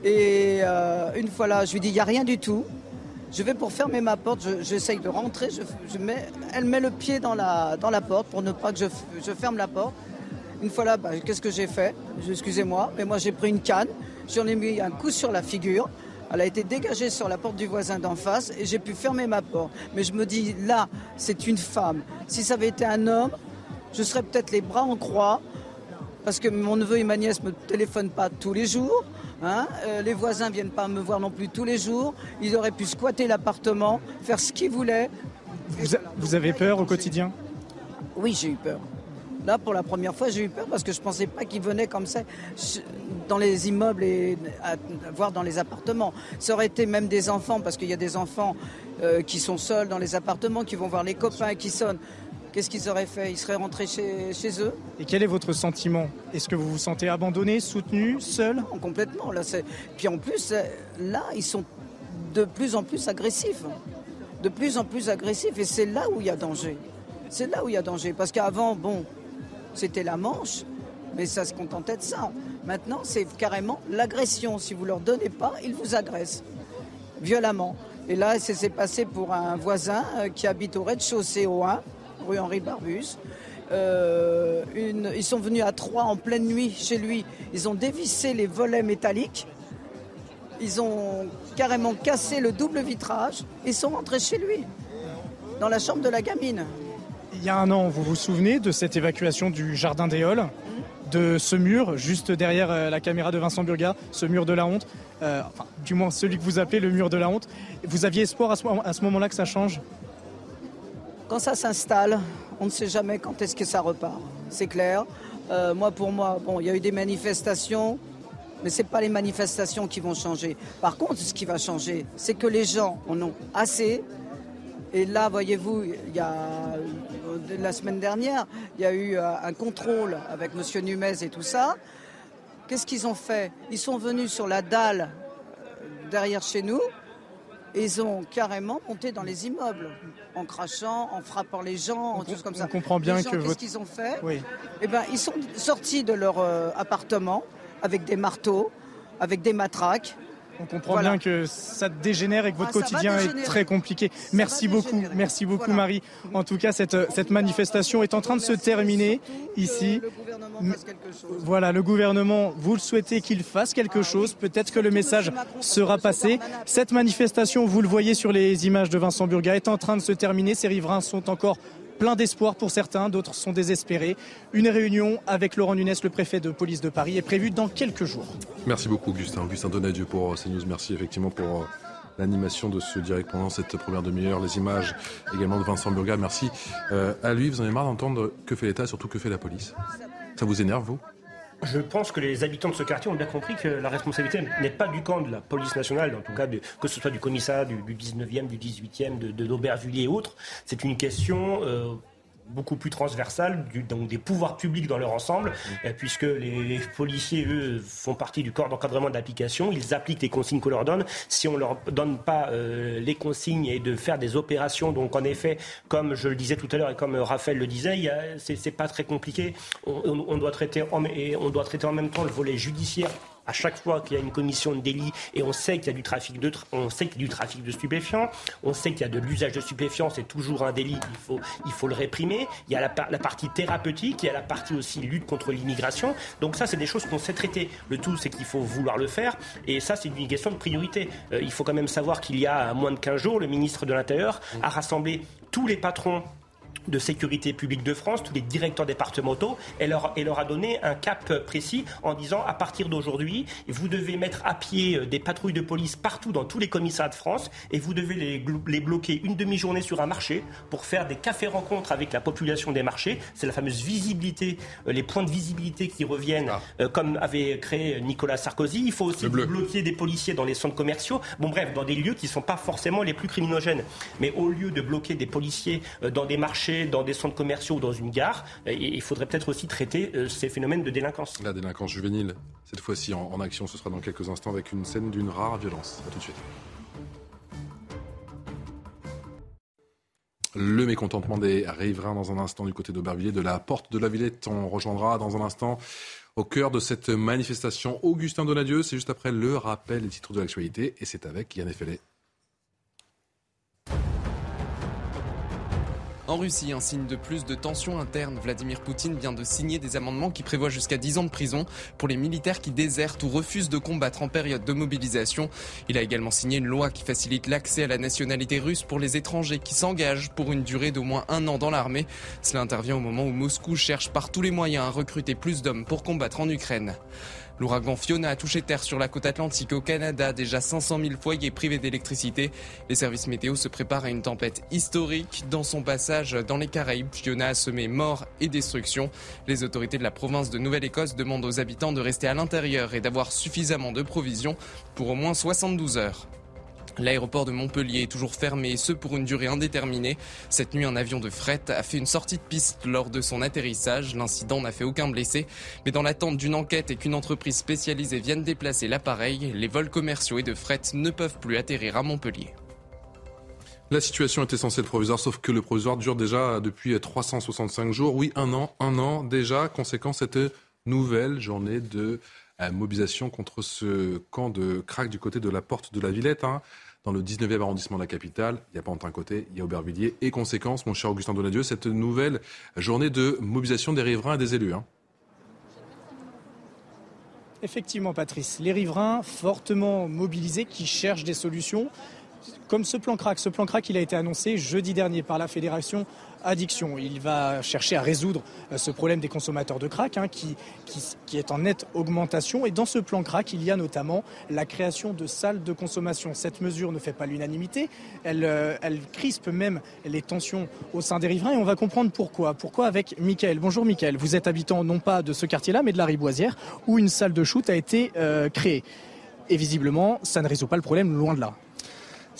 Et euh, une fois là, je lui dis Il n'y a rien du tout. Je vais pour fermer ma porte, j'essaye de rentrer. Elle met le pied dans la, porte pour ne pas que je, ferme la porte. Une fois là, bah, qu'est-ce que j'ai fait? Excusez-moi, mais moi j'ai pris une canne, J'en ai mis un coup sur la figure. Elle a été dégagée sur la porte du voisin d'en face et j'ai pu fermer ma porte. Mais je me dis, là, c'est une femme. Si ça avait été un homme, je serais peut-être les bras en croix, parce que mon neveu et ma nièce ne me téléphonent pas tous les jours. Hein. Euh, les voisins ne viennent pas me voir non plus tous les jours. Ils auraient pu squatter l'appartement, faire ce qu'ils voulaient. Vous, avez peur au quotidien? Oui, j'ai eu peur. Là, pour la première fois, j'ai eu peur parce que je ne pensais pas qu'ils venaient comme ça dans les immeubles et à, voir dans les appartements. Ça aurait été même des enfants, parce qu'il y a des enfants euh, qui sont seuls dans les appartements, qui vont voir les copains qui sonnent. Qu'est-ce qu'ils auraient fait? Ils seraient rentrés chez, chez, eux Et quel est votre sentiment? Est-ce que vous vous sentez abandonné, soutenu, seul? Complètement. Là, Puis en plus, euh, là, ils sont de plus en plus agressifs. De plus en plus agressifs. Et c'est là où il y a danger. C'est là où il y a danger. Parce qu'avant, bon, c'était la manche, mais ça se contentait de ça. Maintenant, c'est carrément l'agression. Si vous ne leur donnez pas, ils vous agressent violemment. Et là, c'est passé pour un voisin euh, qui habite au rez-de-chaussée au 1 rue Henri Barbus. Euh, ils sont venus à Troyes en pleine nuit chez lui. Ils ont dévissé les volets métalliques. Ils ont carrément cassé le double vitrage. Ils sont rentrés chez lui, dans la chambre de la gamine. Il y a un an, vous vous souvenez de cette évacuation du jardin des Halles, de ce mur juste derrière euh, la caméra de Vincent Burga, ce mur de la honte, euh, enfin, du moins celui que vous appelez le mur de la honte. Vous aviez espoir à ce moment-là que ça change? Quand ça s'installe, on ne sait jamais quand est-ce que ça repart. C'est clair. Euh, moi, pour moi, bon, il y a eu des manifestations, mais ce n'est pas les manifestations qui vont changer. Par contre, ce qui va changer, c'est que les gens en ont assez. Et là, voyez-vous, il y a la semaine dernière, il y a eu euh, un contrôle avec M. Numez et tout ça. Qu'est-ce qu'ils ont fait? Ils sont venus sur la dalle euh, derrière chez nous ils ont carrément monté dans les immeubles, en crachant, en frappant les gens, en choses comme ça. On comprend bien que Qu'est-ce qu'ils ont fait oui. eh ben, Ils sont sortis de leur euh, appartement avec des marteaux, avec des matraques, on comprend bien que ça dégénère et que votre ah, quotidien est très compliqué. merci beaucoup, merci beaucoup Marie. En tout cas, cette, cette manifestation est en train de se terminer ici. Voilà, le gouvernement, vous le souhaitez qu'il fasse quelque ah chose. Peut-être que le message sera passé. Cette manifestation, vous le voyez sur les images de Vincent Burga, est en train de se terminer. Ces riverains sont encore plein d'espoir pour certains, d'autres sont désespérés. Une réunion avec Laurent Nunes, le préfet de police de Paris, est prévue dans quelques jours. Merci beaucoup, Augustin. Augustin Donadieu pour CNews. Merci effectivement pour euh, l'animation de ce direct pendant cette première demi-heure, les images également de Vincent Burga. Merci euh, à lui. Vous en avez marre d'entendre que fait l'État, surtout que fait la police? Ça vous énerve, vous? Je pense que les habitants de ce quartier ont bien compris que la responsabilité n'est pas du camp de la police nationale, en tout cas que ce soit du commissariat du, 19e, du 18e, de, de d'Aubervilliers et autres. C'est une question euh, beaucoup plus transversale du, donc des pouvoirs publics dans leur ensemble, mmh. euh, puisque les policiers, eux, font partie du corps d'encadrement d'application. Ils appliquent les consignes qu'on leur donne. Si on leur donne pas euh, les consignes et de faire des opérations, donc en effet, comme je le disais tout à l'heure et comme Raphaël le disait, c'est pas très compliqué. On, on, doit traiter en, et on doit traiter en même temps le volet judiciaire à chaque fois qu'il y a une commission de délit et on sait qu'il y a du trafic de, on sait qu'il y a du trafic de stupéfiants, on sait qu'il y a de l'usage de stupéfiants, c'est toujours un délit, il faut, le réprimer. Il y a la, la partie thérapeutique, il y a la partie aussi lutte contre l'immigration. Donc ça, c'est des choses qu'on sait traiter. Le tout, c'est qu'il faut vouloir le faire et ça, c'est une question de priorité. Euh, il faut quand même savoir qu'il y a moins de 15 jours, le ministre de l'Intérieur a rassemblé tous les patrons de sécurité publique de France, tous les directeurs départementaux, et leur, et leur a donné un cap précis en disant à partir d'aujourd'hui, vous devez mettre à pied euh, des patrouilles de police partout dans tous les commissariats de France et vous devez les, les bloquer une demi-journée sur un marché pour faire des cafés-rencontres avec la population des marchés. C'est la fameuse visibilité, euh, les points de visibilité qui reviennent, ah. euh, comme avait créé Nicolas Sarkozy. Il faut aussi bloquer des policiers dans les centres commerciaux. Bon, bref, dans des lieux qui ne sont pas forcément les plus criminogènes. Mais au lieu de bloquer des policiers dans des marchés, dans des centres commerciaux ou dans une gare. Et il faudrait peut-être aussi traiter euh, ces phénomènes de délinquance. La délinquance juvénile, cette fois-ci en, action, ce sera dans quelques instants avec une scène d'une rare violence. A tout de suite. Le mécontentement des riverains dans un instant du côté d'Aubervilliers, de la porte de la Villette. On rejoindra dans un instant au cœur de cette manifestation Augustin Donadieu. C'est juste après le rappel des titres de l'actualité et c'est avec Yann Effelé. En Russie, un signe de plus de tension interne. Vladimir Poutine vient de signer des amendements qui prévoient jusqu'à 10 ans de prison pour les militaires qui désertent ou refusent de combattre en période de mobilisation. Il a également signé une loi qui facilite l'accès à la nationalité russe pour les étrangers qui s'engagent pour une durée d'au moins un an dans l'armée. Cela intervient au moment où Moscou cherche par tous les moyens à recruter plus d'hommes pour combattre en Ukraine. L'ouragan Fiona a touché terre sur la côte atlantique au Canada, déjà 500 000 foyers privés d'électricité. Les services météo se préparent à une tempête historique. Dans son passage dans les Caraïbes, Fiona a semé mort et destruction. Les autorités de la province de Nouvelle-Écosse demandent aux habitants de rester à l'intérieur et d'avoir suffisamment de provisions pour au moins 72 heures. L'aéroport de Montpellier est toujours fermé, et ce pour une durée indéterminée. Cette nuit, un avion de fret a fait une sortie de piste lors de son atterrissage. L'incident n'a fait aucun blessé. Mais dans l'attente d'une enquête et qu'une entreprise spécialisée vienne déplacer l'appareil, les vols commerciaux et de fret ne peuvent plus atterrir à Montpellier. La situation était censée être provisoire, sauf que le provisoire dure déjà depuis 365 jours. Oui, un an, un an déjà. Conséquence, cette nouvelle journée de mobilisation contre ce camp de crack du côté de la porte de la Villette. Hein. Dans le 19e arrondissement de la capitale, il y a Pantin côté, il y a Aubervilliers. Et conséquence, mon cher Augustin Donadieu, cette nouvelle journée de mobilisation des riverains et des élus. Hein. Effectivement, Patrice, les riverains fortement mobilisés qui cherchent des solutions comme ce plan crack. Ce plan crack, il a été annoncé jeudi dernier par la Fédération Addiction. Il va chercher à résoudre euh, ce problème des consommateurs de crack hein, qui, est en nette augmentation. Et dans ce plan crack, il y a notamment la création de salles de consommation. Cette mesure ne fait pas l'unanimité. Elle, euh, crispe même les tensions au sein des riverains et on va comprendre pourquoi. Pourquoi avec Mickaël. Bonjour Mickaël. Vous êtes habitant non pas de ce quartier-là, mais de la Riboisière où une salle de shoot a été euh, créée. Et visiblement, ça ne résout pas le problème, loin de là.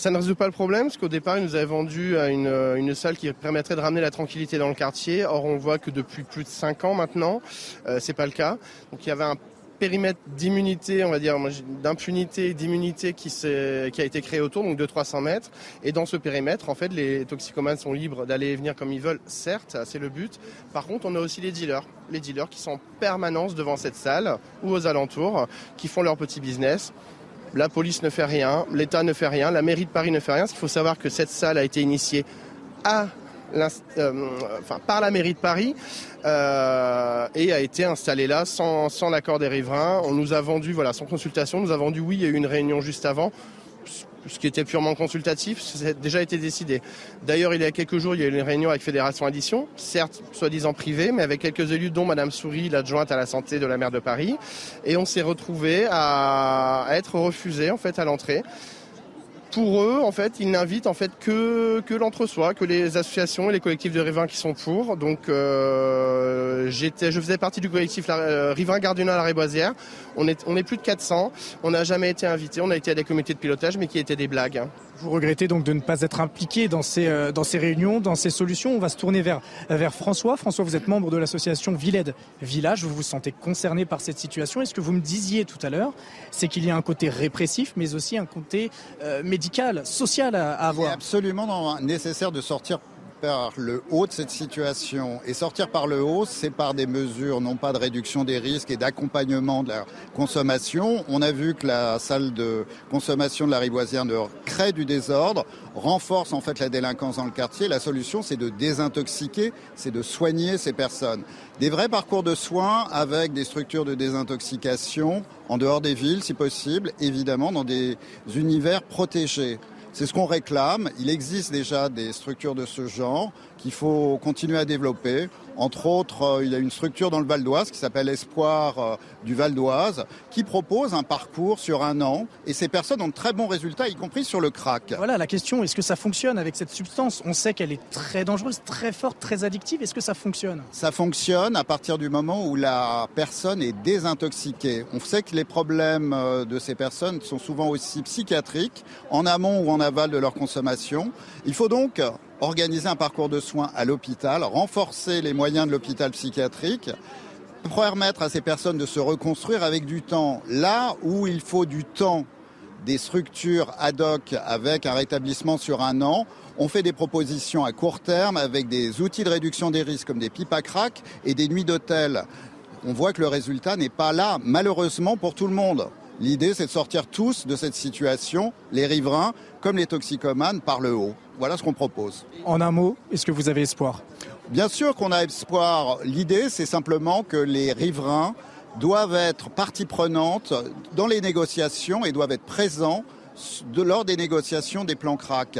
Ça ne résout pas le problème, parce qu'au départ, ils nous avaient vendu euh, une, salle qui permettrait de ramener la tranquillité dans le quartier. Or, on voit que depuis plus de 5 ans maintenant, euh, c'est pas le cas. Donc, il y avait un périmètre d'immunité, on va dire, d'impunité d'immunité qui, qui a été créé autour, donc de 300 mètres. Et dans ce périmètre, en fait, les toxicomanes sont libres d'aller et venir comme ils veulent, certes, c'est le but. Par contre, on a aussi les dealers. Les dealers qui sont en permanence devant cette salle ou aux alentours, qui font leur petit business la police ne fait rien, l'État ne fait rien, la mairie de Paris ne fait rien. Il faut savoir que cette salle a été initiée à euh, par la mairie de Paris euh, et a été installée là sans, sans l'accord des riverains. On nous a vendu, voilà, sans consultation, on nous a vendu, oui, il y a eu une réunion juste avant ce qui était purement consultatif, ça déjà été décidé. D'ailleurs, il y a quelques jours, il y a eu une réunion avec Fédération Addition, certes soi-disant privée, mais avec quelques élus, dont Madame Souris, l'adjointe à la santé de la maire de Paris. Et on s'est retrouvé à être refusé en fait à l'entrée pour eux, en fait, ils n'invitent en fait que, que l'entre-soi, que les associations et les collectifs de rivins qui sont pour. Donc, euh, j'étais, je faisais partie du collectif la, euh, à la Réboisière. On est, on est plus de 400. On n'a jamais été invité. On a été à des comités de pilotage, mais qui étaient des blagues. Hein. Vous regrettez donc de ne pas être impliqué dans ces, euh, réunions, dans ces solutions. On va se tourner vers, François. François, vous êtes membre de l'association Villed Village. Vous vous sentez concerné par cette situation. Est-ce que vous me disiez tout à l'heure, c'est qu'il y a un côté répressif, mais aussi un côté euh, médical, social à, à avoir absolument nécessaire de sortir par le haut de cette situation. Et sortir par le haut, c'est par des mesures, non pas de réduction des risques et d'accompagnement de la consommation. On a vu que la salle de consommation de la Riboisière crée du désordre, renforce en fait la délinquance dans le quartier. La solution, c'est de désintoxiquer, c'est de soigner ces personnes. Des vrais parcours de soins avec des structures de désintoxication en dehors des villes, si possible, évidemment dans des univers protégés. C'est ce qu'on réclame. Il existe déjà des structures de ce genre qu'il faut continuer à développer. Entre autres, euh, il y a une structure dans le Val d'Oise qui s'appelle Espoir euh, du Val d'Oise, qui propose un parcours sur un an. Et ces personnes ont de très bons résultats, y compris sur le crack. Voilà la question, est-ce que ça fonctionne avec cette substance? On sait qu'elle est très dangereuse, très forte, très addictive. Est-ce que ça fonctionne? Ça fonctionne à partir du moment où la personne est désintoxiquée. On sait que les problèmes euh, de ces personnes sont souvent aussi psychiatriques, en amont ou en aval de leur consommation. Il faut donc organiser un parcours de soins à l'hôpital, renforcer les moyens de l'hôpital psychiatrique, permettre à ces personnes de se reconstruire avec du temps. Là où il faut du temps, des structures ad hoc avec un rétablissement sur un an, on fait des propositions à court terme avec des outils de réduction des risques comme des pipes à crack et des nuits d'hôtel. On voit que le résultat n'est pas là, malheureusement pour tout le monde. L'idée, c'est de sortir tous de cette situation, les riverains comme les toxicomanes, par le haut. Voilà ce qu'on propose. En un mot, est-ce que vous avez espoir? Bien sûr qu'on a espoir. L'idée, c'est simplement que les riverains doivent être partie prenante dans les négociations et doivent être présents lors des négociations des plans CRAC.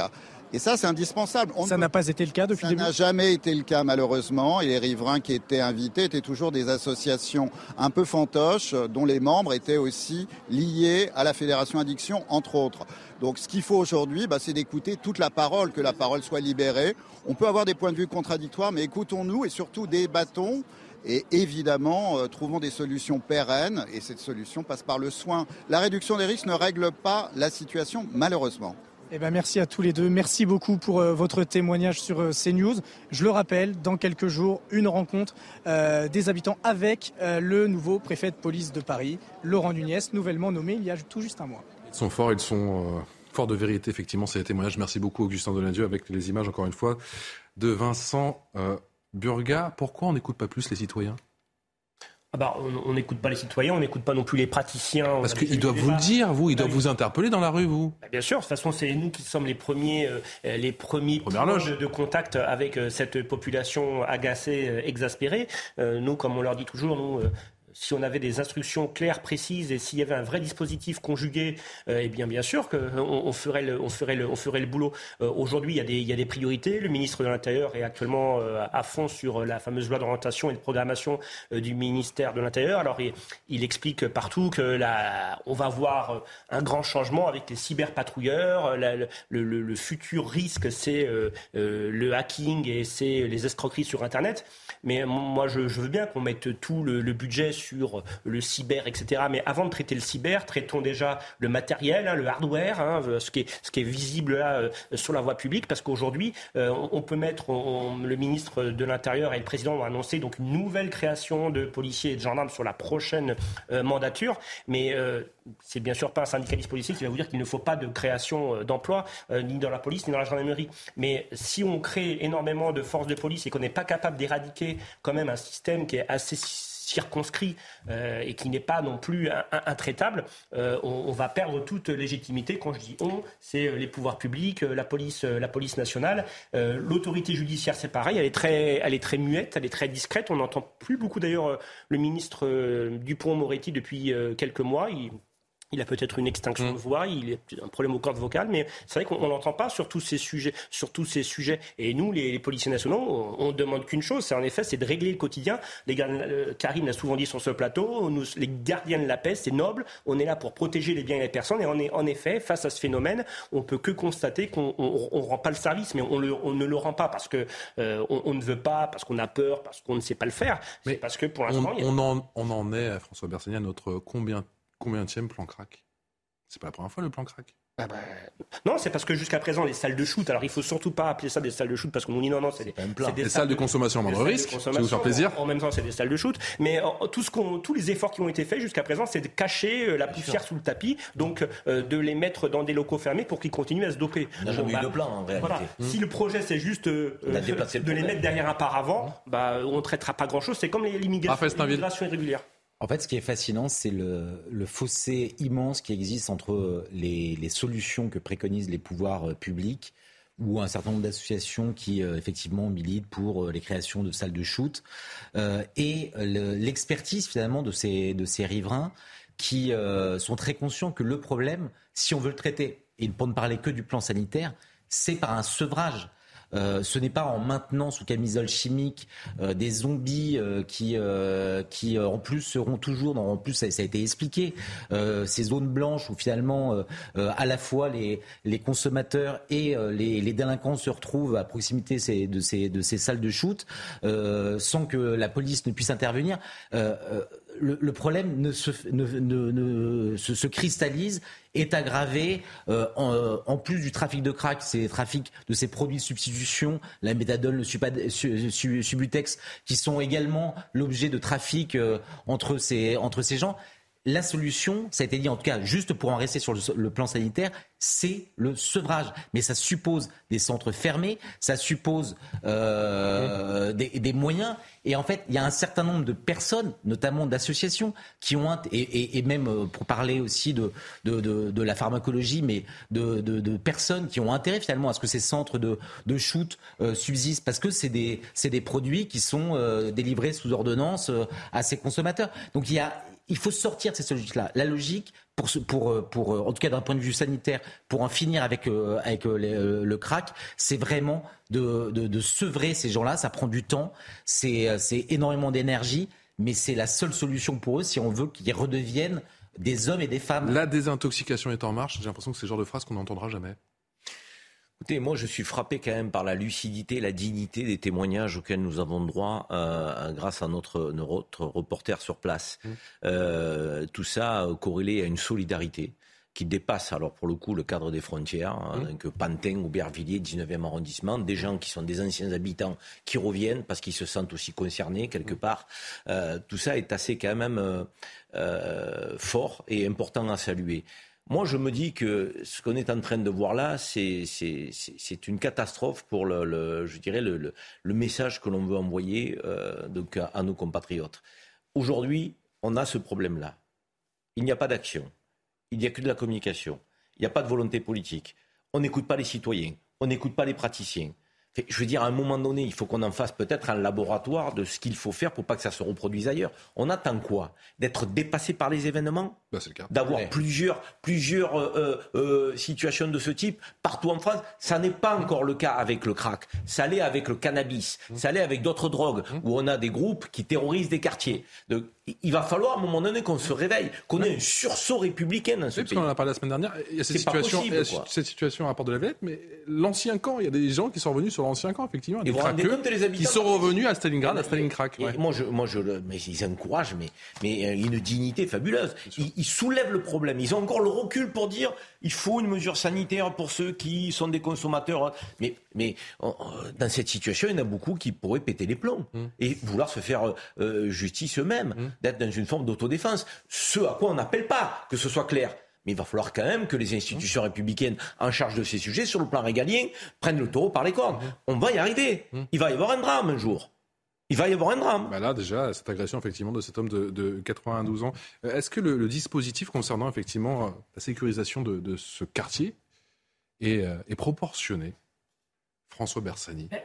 Et ça, c'est indispensable. ça n'a pas été le cas depuis Ça n'a jamais été le cas, malheureusement. Et les riverains qui étaient invités étaient toujours des associations un peu fantoches, dont les membres étaient aussi liés à la Fédération Addiction, entre autres. Donc, ce qu'il faut aujourd'hui, bah, c'est d'écouter toute la parole, que la parole soit libérée. On peut avoir des points de vue contradictoires, mais écoutons-nous et surtout débattons. Et évidemment, euh, trouvons des solutions pérennes, et cette solution passe par le soin. La réduction des risques ne règle pas la situation, malheureusement. Eh ben, merci à tous les deux. Merci beaucoup pour euh, votre témoignage sur euh, CNews. Je le rappelle, dans quelques jours, une rencontre euh, des habitants avec le nouveau préfet de police de Paris, Laurent Nunez, nouvellement nommé il y a tout juste un mois. Ils sont forts, ils sont forts de vérité, effectivement, ces témoignages. Merci beaucoup, Augustin Donadieu, avec les images, encore une fois, de Vincent Burga. Pourquoi on n'écoute pas plus les citoyens? Ah bah, on n'écoute pas les citoyens, on n'écoute pas non plus les praticiens. Parce qu'ils doivent vous le dire, vous, ils doivent vous interpeller dans la rue, vous. Bah, bien sûr, de toute façon, c'est nous qui sommes les premiers, euh, les premiers points de, de, contact avec euh, cette population agacée, euh, exaspérée. nous, comme on leur dit toujours, nous, si on avait des instructions claires, précises, et s'il y avait un vrai dispositif conjugué, euh, eh bien, bien sûr qu'on on ferait le, on ferait le, on ferait le boulot. Euh, aujourd'hui, il il y a des priorités. Le ministre de l'Intérieur est actuellement euh, à fond sur la fameuse loi d'orientation et de programmation du ministère de l'Intérieur. Alors, il, il, explique partout que là, on va voir un grand changement avec les cyberpatrouilleurs. Le, le, le, futur risque, c'est le hacking et c'est les escroqueries sur Internet. Mais moi, je, je veux bien qu'on mette tout le, budget sur le cyber, etc. Mais avant de traiter le cyber, traitons déjà le matériel, hein, le hardware, hein, ce, qui est, ce qui est visible euh, sur la voie publique, parce qu'aujourd'hui, euh, on, peut mettre, le ministre de l'Intérieur et le président ont annoncé donc une nouvelle création de policiers et de gendarmes sur la prochaine euh, mandature, mais c'est bien sûr pas un syndicaliste policier qui va vous dire qu'il ne faut pas de création d'emplois ni dans la police ni dans la gendarmerie. Mais si on crée énormément de forces de police et qu'on n'est pas capable d'éradiquer quand même un système qui est assez circonscrit euh, et qui n'est pas non plus intraitable, euh, on, va perdre toute légitimité. Quand je dis on, c'est euh, les pouvoirs publics, la police, la police nationale, l'autorité judiciaire, c'est pareil. Elle est très, elle est très muette, elle est très discrète. On n'entend plus beaucoup d'ailleurs le ministre Dupont-Moretti depuis quelques mois. Il, il a peut-être une extinction mm. de voix, il a un problème aux cordes vocales, mais c'est vrai qu'on n'entend pas sur tous ces sujets, sur tous ces sujets. Et nous, les, policiers nationaux, on, ne demande qu'une chose, c'est en effet, c'est de régler le quotidien. Les euh, Karim l'a souvent dit sur ce plateau, nous, les gardiens de la paix, c'est noble. On est là pour protéger les biens et les personnes. Et on est, en effet, face à ce phénomène, on peut que constater qu'on ne rend pas le service, mais on, ne le rend pas parce que euh, on, ne veut pas, parce qu'on a peur, parce qu'on ne sait pas le faire. Mais parce que pour l'instant, on, en, on en est, François Bersani, à notre combien Combien de plan crack? C'est pas la première fois le plan crack? Ah bah, non, c'est parce que jusqu'à présent, les salles de shoot, alors il faut surtout pas appeler ça des salles de shoot parce qu'on nous dit non, non, c'est des, des, salles de consommation à moindre risque, ça vous faire plaisir. En, même temps, c'est des salles de shoot. Mais tout ce qu'on, tous les efforts qui ont été faits jusqu'à présent, c'est de cacher euh, la poussière sous le tapis, donc euh, de les mettre dans des locaux fermés pour qu'ils continuent à se doper. On n'a jamais eu de plan en réalité. Voilà. Si le projet c'est juste euh, de les mettre derrière un paravent, bah, on ne traitera pas grand-chose. C'est comme l'immigration irrégulière. En fait, ce qui est fascinant, c'est le, fossé immense qui existe entre les, solutions que préconisent les pouvoirs euh, publics ou un certain nombre d'associations qui euh, effectivement militent pour euh, les créations de salles de shoot et l'expertise finalement de ces, de ces riverains qui sont très conscients que le problème, si on veut le traiter, et pour ne parler que du plan sanitaire, c'est par un sevrage. Euh, ce n'est pas en maintenant sous camisole chimique euh, des zombies euh, qui, en plus seront toujours, dans, en plus ça, a été expliqué, ces zones blanches où finalement à la fois les, consommateurs et les, les, délinquants se retrouvent à proximité de ces, de ces salles de shoot sans que la police ne puisse intervenir le, problème ne se, cristallise, est aggravé euh, en, plus du trafic de crack, ces trafics de ces produits de substitution, la méthadone, le subutex, qui sont également l'objet de trafic euh, entre ces gens. La solution, ça a été dit en tout cas, juste pour en rester sur le, plan sanitaire, c'est le sevrage. Mais ça suppose des centres fermés, ça suppose euh, des, moyens. Et en fait, il y a un certain nombre de personnes, notamment d'associations, qui ont, et, et, même euh, pour parler aussi de, de, de, la pharmacologie, mais de, de, personnes qui ont intérêt finalement à ce que ces centres de, de shoot euh, subsistent, parce que c'est des, des produits qui sont délivrés sous ordonnance à ces consommateurs. Donc il y a il faut sortir de cette logique-là. La logique, pour, pour, pour, en tout cas d'un point de vue sanitaire, pour en finir avec, euh, euh, euh, le crack, c'est vraiment de, de, sevrer ces gens-là. Ça prend du temps, c'est énormément d'énergie, mais c'est la seule solution pour eux si on veut qu'ils redeviennent des hommes et des femmes. La désintoxication est en marche. J'ai l'impression que c'est le genre de phrase qu'on n'entendra jamais. Écoutez, moi je suis frappé quand même par la lucidité, la dignité des témoignages auxquels nous avons droit euh, grâce à notre, notre reporter sur place. Mmh. Euh, tout ça corrélé à une solidarité qui dépasse alors pour le coup le cadre des frontières, hein, mmh. que Pantin, Aubervilliers, 19e arrondissement, des gens qui sont des anciens habitants qui reviennent parce qu'ils se sentent aussi concernés quelque mmh. part. Euh, tout ça est assez quand même fort et important à saluer. Moi, je me dis que ce qu'on est en train de voir là, c'est une catastrophe pour le, message que l'on veut envoyer euh, à, nos compatriotes. Aujourd'hui, on a ce problème-là. Il n'y a pas d'action. Il n'y a que de la communication. Il n'y a pas de volonté politique. On n'écoute pas les citoyens. On n'écoute pas les praticiens. Je veux dire, à un moment donné, il faut qu'on en fasse peut-être un laboratoire de ce qu'il faut faire pour pas que ça se reproduise ailleurs. On attend quoi? D'être dépassé par les événements? Bah, D'avoir plusieurs, plusieurs euh, euh, euh, situations de ce type partout en France? Ça n'est pas encore le cas avec le crack. Ça l'est avec le cannabis. Mmh. Ça l'est avec d'autres drogues mmh. où on a des groupes qui terrorisent des quartiers. De, il va falloir à un moment donné qu'on se réveille, qu'on ait un sursaut républicain dans ce oui, pays. Parce qu'on en a parlé la semaine dernière. Il y a cette situation, cette situation à Port de la Villette, mais l'ancien camp, il y a des gens qui sont revenus sur l'ancien camp, effectivement, des craqueux, qui sont revenus à Stalingrad, à Stalingrad. Ouais. Moi, je, moi, je, mais ils encouragent, mais, mais euh, une dignité fabuleuse. Ils, ils, soulèvent le problème. Ils ont encore le recul pour dire il faut une mesure sanitaire pour ceux qui sont des consommateurs. Mais, mais dans cette situation, il y en a beaucoup qui pourraient péter les plombs mmh. et vouloir se faire euh, justice eux-mêmes. Mmh d'être dans une forme d'autodéfense. Ce à quoi on n'appelle pas, que ce soit clair. Mais il va falloir quand même que les institutions républicaines en charge de ces sujets, sur le plan régalien, prennent le taureau par les cornes. On va y arriver. Il va y avoir un drame un jour. Il va y avoir un drame. Bah là, déjà, cette agression effectivement de cet homme de, 92 ans. Euh, est-ce que le, dispositif concernant effectivement euh, la sécurisation de, ce quartier est, euh, est proportionné? François Bersani eh,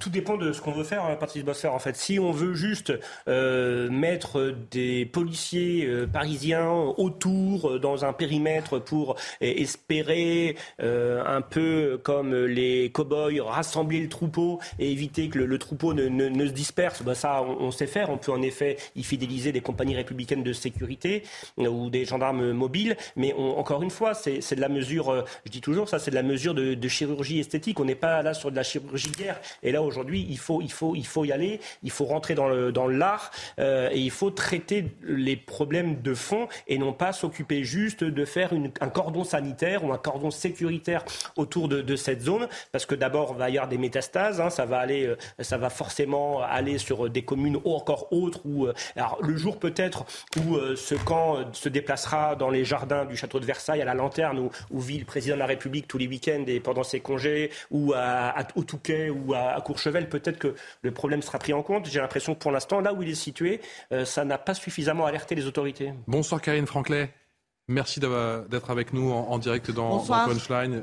Tout dépend de ce qu'on veut faire, hein, Patrice Bosser. En fait, si on veut juste euh, mettre des policiers euh, parisiens autour euh, dans un périmètre pour espérer un peu comme les cow-boys rassembler le troupeau et éviter que le, troupeau ne, se disperse, ben ça, on, sait faire. On peut en effet y fidéliser des compagnies républicaines de sécurité ou des gendarmes mobiles. Mais encore une fois, c'est de la mesure. je dis toujours ça, c'est de la mesure de, de chirurgie esthétique. On n'est pas là sur de la chirurgie guerre. Et là, aujourd'hui, il faut, il, faut, il faut y aller, il faut rentrer dans le dans l'art euh, et il faut traiter les problèmes de fond et non pas s'occuper juste de faire un cordon sanitaire ou un cordon sécuritaire autour de, de cette zone. Parce que d'abord, il va y avoir des métastases, hein, ça, va aller, euh, ça va forcément aller sur des communes encore autres. Où, euh, alors, le jour peut-être où ce camp se déplacera dans les jardins du château de Versailles à la lanterne où, où vit le président de la République tous les week-ends et pendant ses congés, ou à à, au Touquet ou à, Courchevel, peut-être que le problème sera pris en compte. J'ai l'impression que pour l'instant, là où il est situé, euh, ça n'a pas suffisamment alerté les autorités. Bonsoir Karine Franclet. Merci d'être avec nous en, direct dans, dans, Punchline.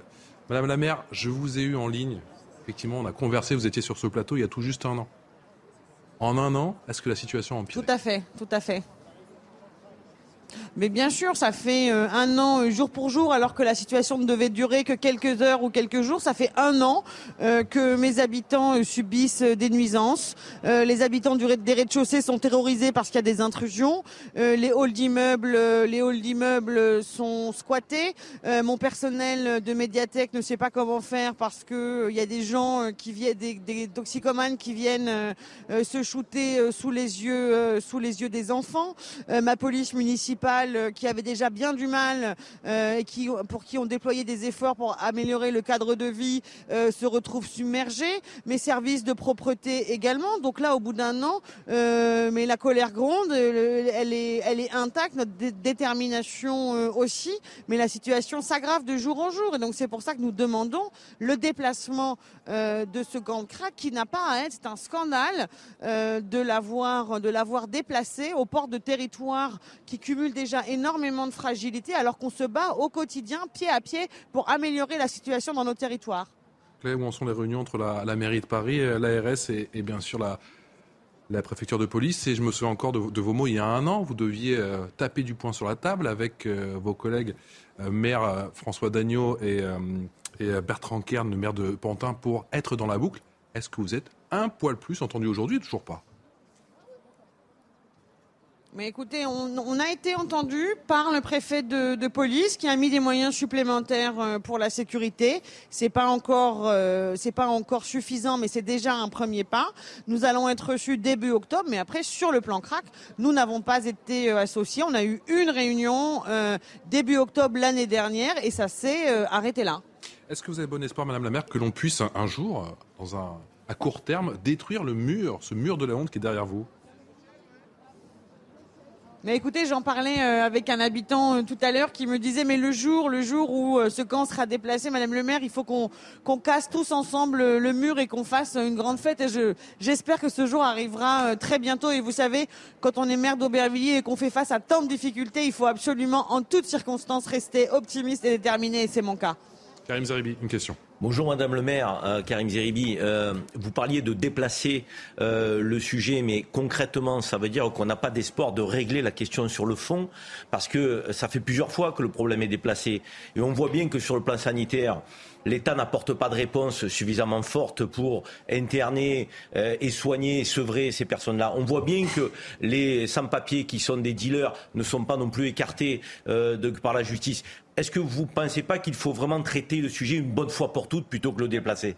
Madame la maire, je vous ai eu en ligne. Effectivement, on a conversé, vous étiez sur ce plateau il y a tout juste un an. En un an, est-ce que la situation a empiré? Tout à fait, tout à fait. Mais bien sûr, ça fait euh, un an euh, jour pour jour, alors que la situation ne devait durer que quelques heures ou quelques jours. Ça fait un an euh, que mes habitants subissent des nuisances. les habitants du, des rez-de-chaussée sont terrorisés parce qu'il y a des intrusions. les halls d'immeubles, les halls d'immeubles sont squattés. mon personnel de médiathèque ne sait pas comment faire parce que il y a des gens qui viennent, des, des toxicomanes qui viennent se shooter sous les yeux, sous les yeux des enfants. ma police municipale municipales qui avaient déjà bien du mal et qui, pour qui on déployé des efforts pour améliorer le cadre de vie se retrouvent submergés. Mes services de propreté également. Donc là, au bout d'un an, mais la colère gronde, elle est, intacte, notre détermination aussi, mais la situation s'aggrave de jour en jour. Et donc c'est pour ça que nous demandons le déplacement de ce de crack qui n'a pas à être, c'est un scandale de l'avoir déplacé au port de territoire qui déjà énormément de fragilité alors qu'on se bat au quotidien, pied à pied, pour améliorer la situation dans nos territoires. où en sont les réunions entre la, mairie de Paris, l'ARS et, bien sûr la, préfecture de police? Et je me souviens encore de, vos mots il y a un an. Vous deviez euh, taper du poing sur la table avec euh, vos collègues euh, maire François Dagneau et, et Bertrand Kern, le maire de Pantin, pour être dans la boucle. Est-ce que vous êtes un poil plus entendu aujourd'hui Toujours pas? Mais écoutez, on, a été entendu par le préfet de, police qui a mis des moyens supplémentaires euh, pour la sécurité. C'est pas encore, euh, pas encore suffisant, mais c'est déjà un premier pas. Nous allons être reçus début octobre, mais après sur le plan crack, nous n'avons pas été euh, associés. On a eu une réunion début octobre l'année dernière et ça s'est arrêté là. Est-ce que vous avez bon espoir, Madame la maire, que l'on puisse un jour, dans un à court terme, détruire le mur, ce mur de la honte qui est derrière vous? Mais écoutez, j'en parlais euh, avec un habitant euh, tout à l'heure qui me disait mais le jour, le jour où euh, ce camp sera déplacé, Madame le Maire, il faut qu'on casse tous ensemble le mur et qu'on fasse une grande fête. Et je j'espère que ce jour arrivera très bientôt. Et vous savez, quand on est maire d'Aubervilliers et qu'on fait face à tant de difficultés, il faut absolument en toutes circonstances rester optimiste et déterminé. Et c'est mon cas. Karim Zeribi, une question. Bonjour Madame le maire, euh, Karim Zeribi. Euh, vous parliez de déplacer euh, le sujet, mais concrètement, ça veut dire qu'on n'a pas d'espoir de régler la question sur le fond, parce que ça fait plusieurs fois que le problème est déplacé. Et on voit bien que sur le plan sanitaire, l'État n'apporte pas de réponse suffisamment forte pour interner et soigner et sevrer ces personnes-là. On voit bien que les sans-papiers qui sont des dealers ne sont pas non plus écartés par la justice. Est-ce que vous ne pensez pas qu'il faut vraiment traiter le sujet une bonne fois pour toutes plutôt que le déplacer?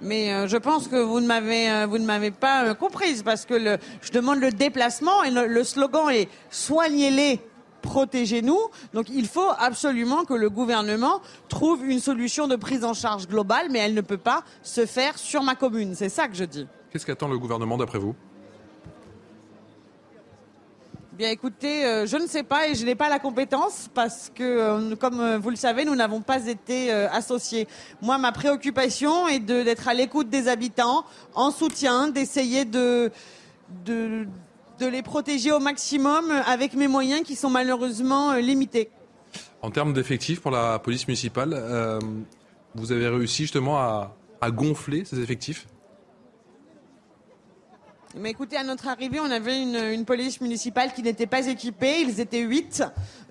Mais euh, je pense que vous ne m'avez euh, vous ne m'avez pas euh, comprise parce que le, je demande le déplacement et le, slogan est soignez-les protégez-nous. Donc il faut absolument que le gouvernement trouve une solution de prise en charge globale, mais elle ne peut pas se faire sur ma commune. C'est ça que je dis. Qu'est-ce qu'attend le gouvernement d'après vous? Bien écoutez, euh, je ne sais pas et je n'ai pas la compétence parce que, euh, comme euh, vous le savez, nous n'avons pas été associés. Moi, ma préoccupation est d'être à l'écoute des habitants, en soutien, d'essayer de, les protéger au maximum avec mes moyens qui sont malheureusement limités. En termes d'effectifs pour la police municipale, vous avez réussi justement à, à gonfler ces effectifs? Mais écoutez, à notre arrivée, on avait une, police municipale qui n'était pas équipée. Ils étaient huit.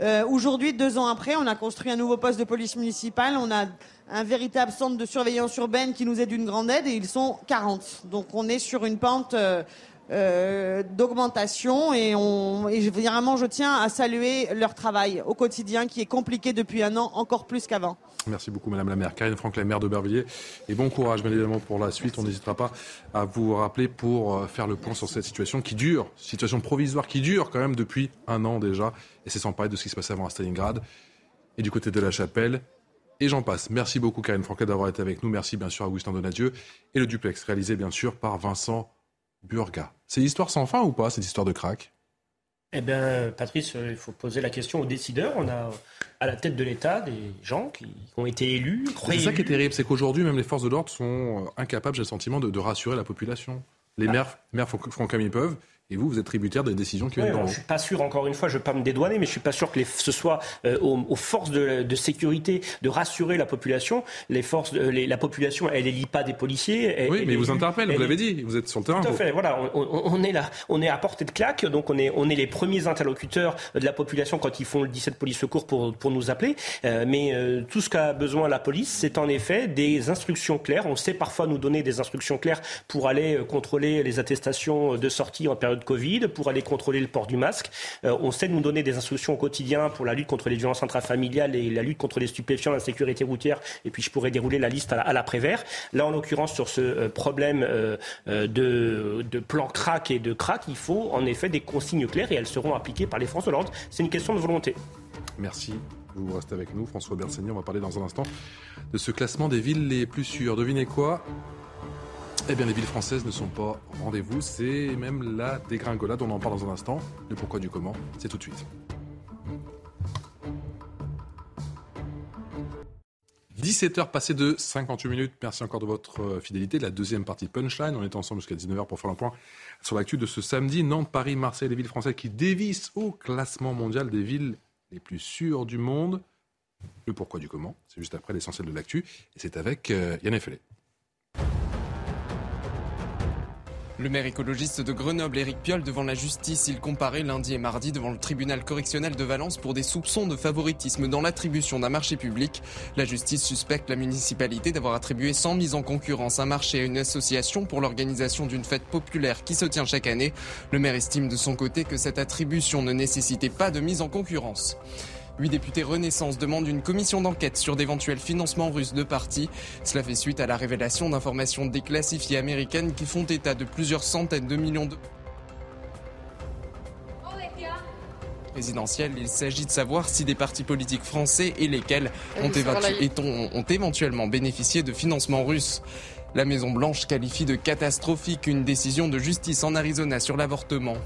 Euh, aujourd'hui, deux ans après, on a construit un nouveau poste de police municipale. On a un véritable centre de surveillance urbaine qui nous est d'une grande aide et ils sont 40. Donc on est sur une pente euh, euh, d'augmentation et, on, et vraiment je tiens à saluer leur travail au quotidien qui est compliqué depuis un an encore plus qu'avant. Merci beaucoup Madame la maire. Karine Franklin, maire d'Aubervilliers. Et bon courage bien évidemment pour la suite. On n'hésitera pas à vous rappeler pour euh, faire le point sur cette situation qui dure, situation provisoire qui dure quand même depuis un an déjà. Et c'est sans parler de ce qui se passait avant à Stalingrad et du côté de la chapelle. Et j'en passe. Merci beaucoup Karine Franklin d'avoir été avec nous. Merci bien sûr à Augustin Donadieu et le duplex réalisé bien sûr par Vincent Burga. C'est l'histoire sans fin ou pas, cette histoire de crack? Eh bien, Patrice, euh, il faut poser la question aux décideurs. On a à la tête de l'État des gens qui ont été élus. C'est ça qui est terrible, c'est qu'aujourd'hui, même les forces de l'ordre sont euh, incapables, j'ai le sentiment, de, rassurer la population. Les ah. maires, maires font, font comme ils peuvent. Et vous, vous êtes tributaire des décisions qui viennent d'en haut. Je suis pas sûr, encore une fois, je ne veux pas me dédouaner, mais je suis pas sûr que ce soit euh, aux, forces de, sécurité de rassurer la population. Les forces, la population, elle élit pas des policiers. oui, mais ils vous interpellent, vous l'avez dit, vous êtes sur le terrain. Tout à fait, voilà, on, est là, on est à portée de claque, donc on est, on est les premiers interlocuteurs de la population quand ils font le 17 police secours pour, pour nous appeler. Euh, mais euh, tout ce qu'a besoin la police, c'est en effet des instructions claires. On sait parfois nous donner des instructions claires pour aller contrôler les attestations de sortie en période période Covid, pour aller contrôler le port du masque. on sait nous donner des instructions au quotidien pour la lutte contre les violences intrafamiliales et la lutte contre les stupéfiants, la sécurité routière, et puis je pourrais dérouler la liste à, l'après-vert. Là, en l'occurrence, sur ce problème de, de plan crack et de crack, il faut en effet des consignes claires et elles seront appliquées par les Français Hollande. C'est une question de volonté. Merci. Vous restez avec nous. François Bersani, on va parler dans un instant de ce classement des villes les plus sûres. Devinez quoi? Eh bien, les villes françaises ne sont pas au rendez-vous. C'est même la dégringolade. On en parle dans un instant. Le pourquoi du comment, c'est tout de suite. 17h passées de 58 minutes. Merci encore de votre euh, fidélité. La deuxième partie Punchline. On est ensemble jusqu'à 19h pour faire un point sur l'actu de ce samedi. Nantes, Paris, Marseille, les villes françaises qui dévissent au classement mondial des villes les plus sûres du monde. Le pourquoi du comment, c'est juste après l'essentiel de l'actu. Et c'est avec euh, Yann Effelé. Le maire écologiste de Grenoble, Éric Piolle, devant la justice, il comparait lundi et mardi devant le tribunal correctionnel de Valence pour des soupçons de favoritisme dans l'attribution d'un marché public. La justice suspecte la municipalité d'avoir attribué sans mise en concurrence un marché à une association pour l'organisation d'une fête populaire qui se tient chaque année. Le maire estime de son côté que cette attribution ne nécessitait pas de mise en concurrence. Huit députés Renaissance demandent une commission d'enquête sur d'éventuels financements russes de partis. Cela fait suite à la révélation d'informations déclassifiées américaines qui font état de plusieurs centaines de millions de présidentielle. Il s'agit de savoir si des partis politiques français et lesquels ont, ont éventuellement bénéficié de financements russes. La Maison-Blanche qualifie de catastrophique une décision de justice en Arizona sur l'avortement.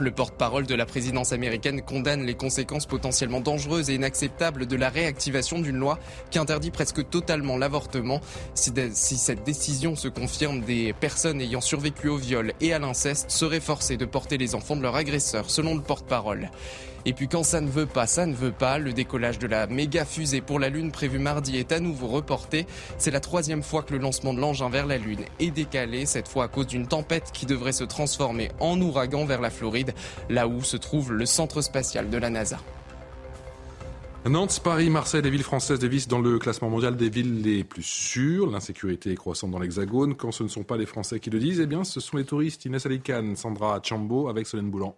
Le porte-parole de la présidence américaine condamne les conséquences potentiellement dangereuses et inacceptables de la réactivation d'une loi qui interdit presque totalement l'avortement. Si, cette décision se confirme, des personnes ayant survécu au viol et à l'inceste seraient forcées de porter les enfants de leur agresseur, selon le porte-parole. Et puis quand ça ne veut pas, ça ne veut pas. Le décollage de la méga fusée pour la Lune prévu mardi est à nouveau reporté. C'est la troisième fois que le lancement de l'engin vers la Lune est décalé, cette fois à cause d'une tempête qui devrait se transformer en ouragan vers la Floride, là où se trouve le centre spatial de la NASA. Nantes, Paris, Marseille, les villes françaises dévissent dans le classement mondial des villes les plus sûres. L'insécurité est croissante dans l'Hexagone. Quand ce ne sont pas les Français qui le disent, eh bien, ce sont les touristes. Inès Alicane, Sandra Chambo avec Solène Boulan.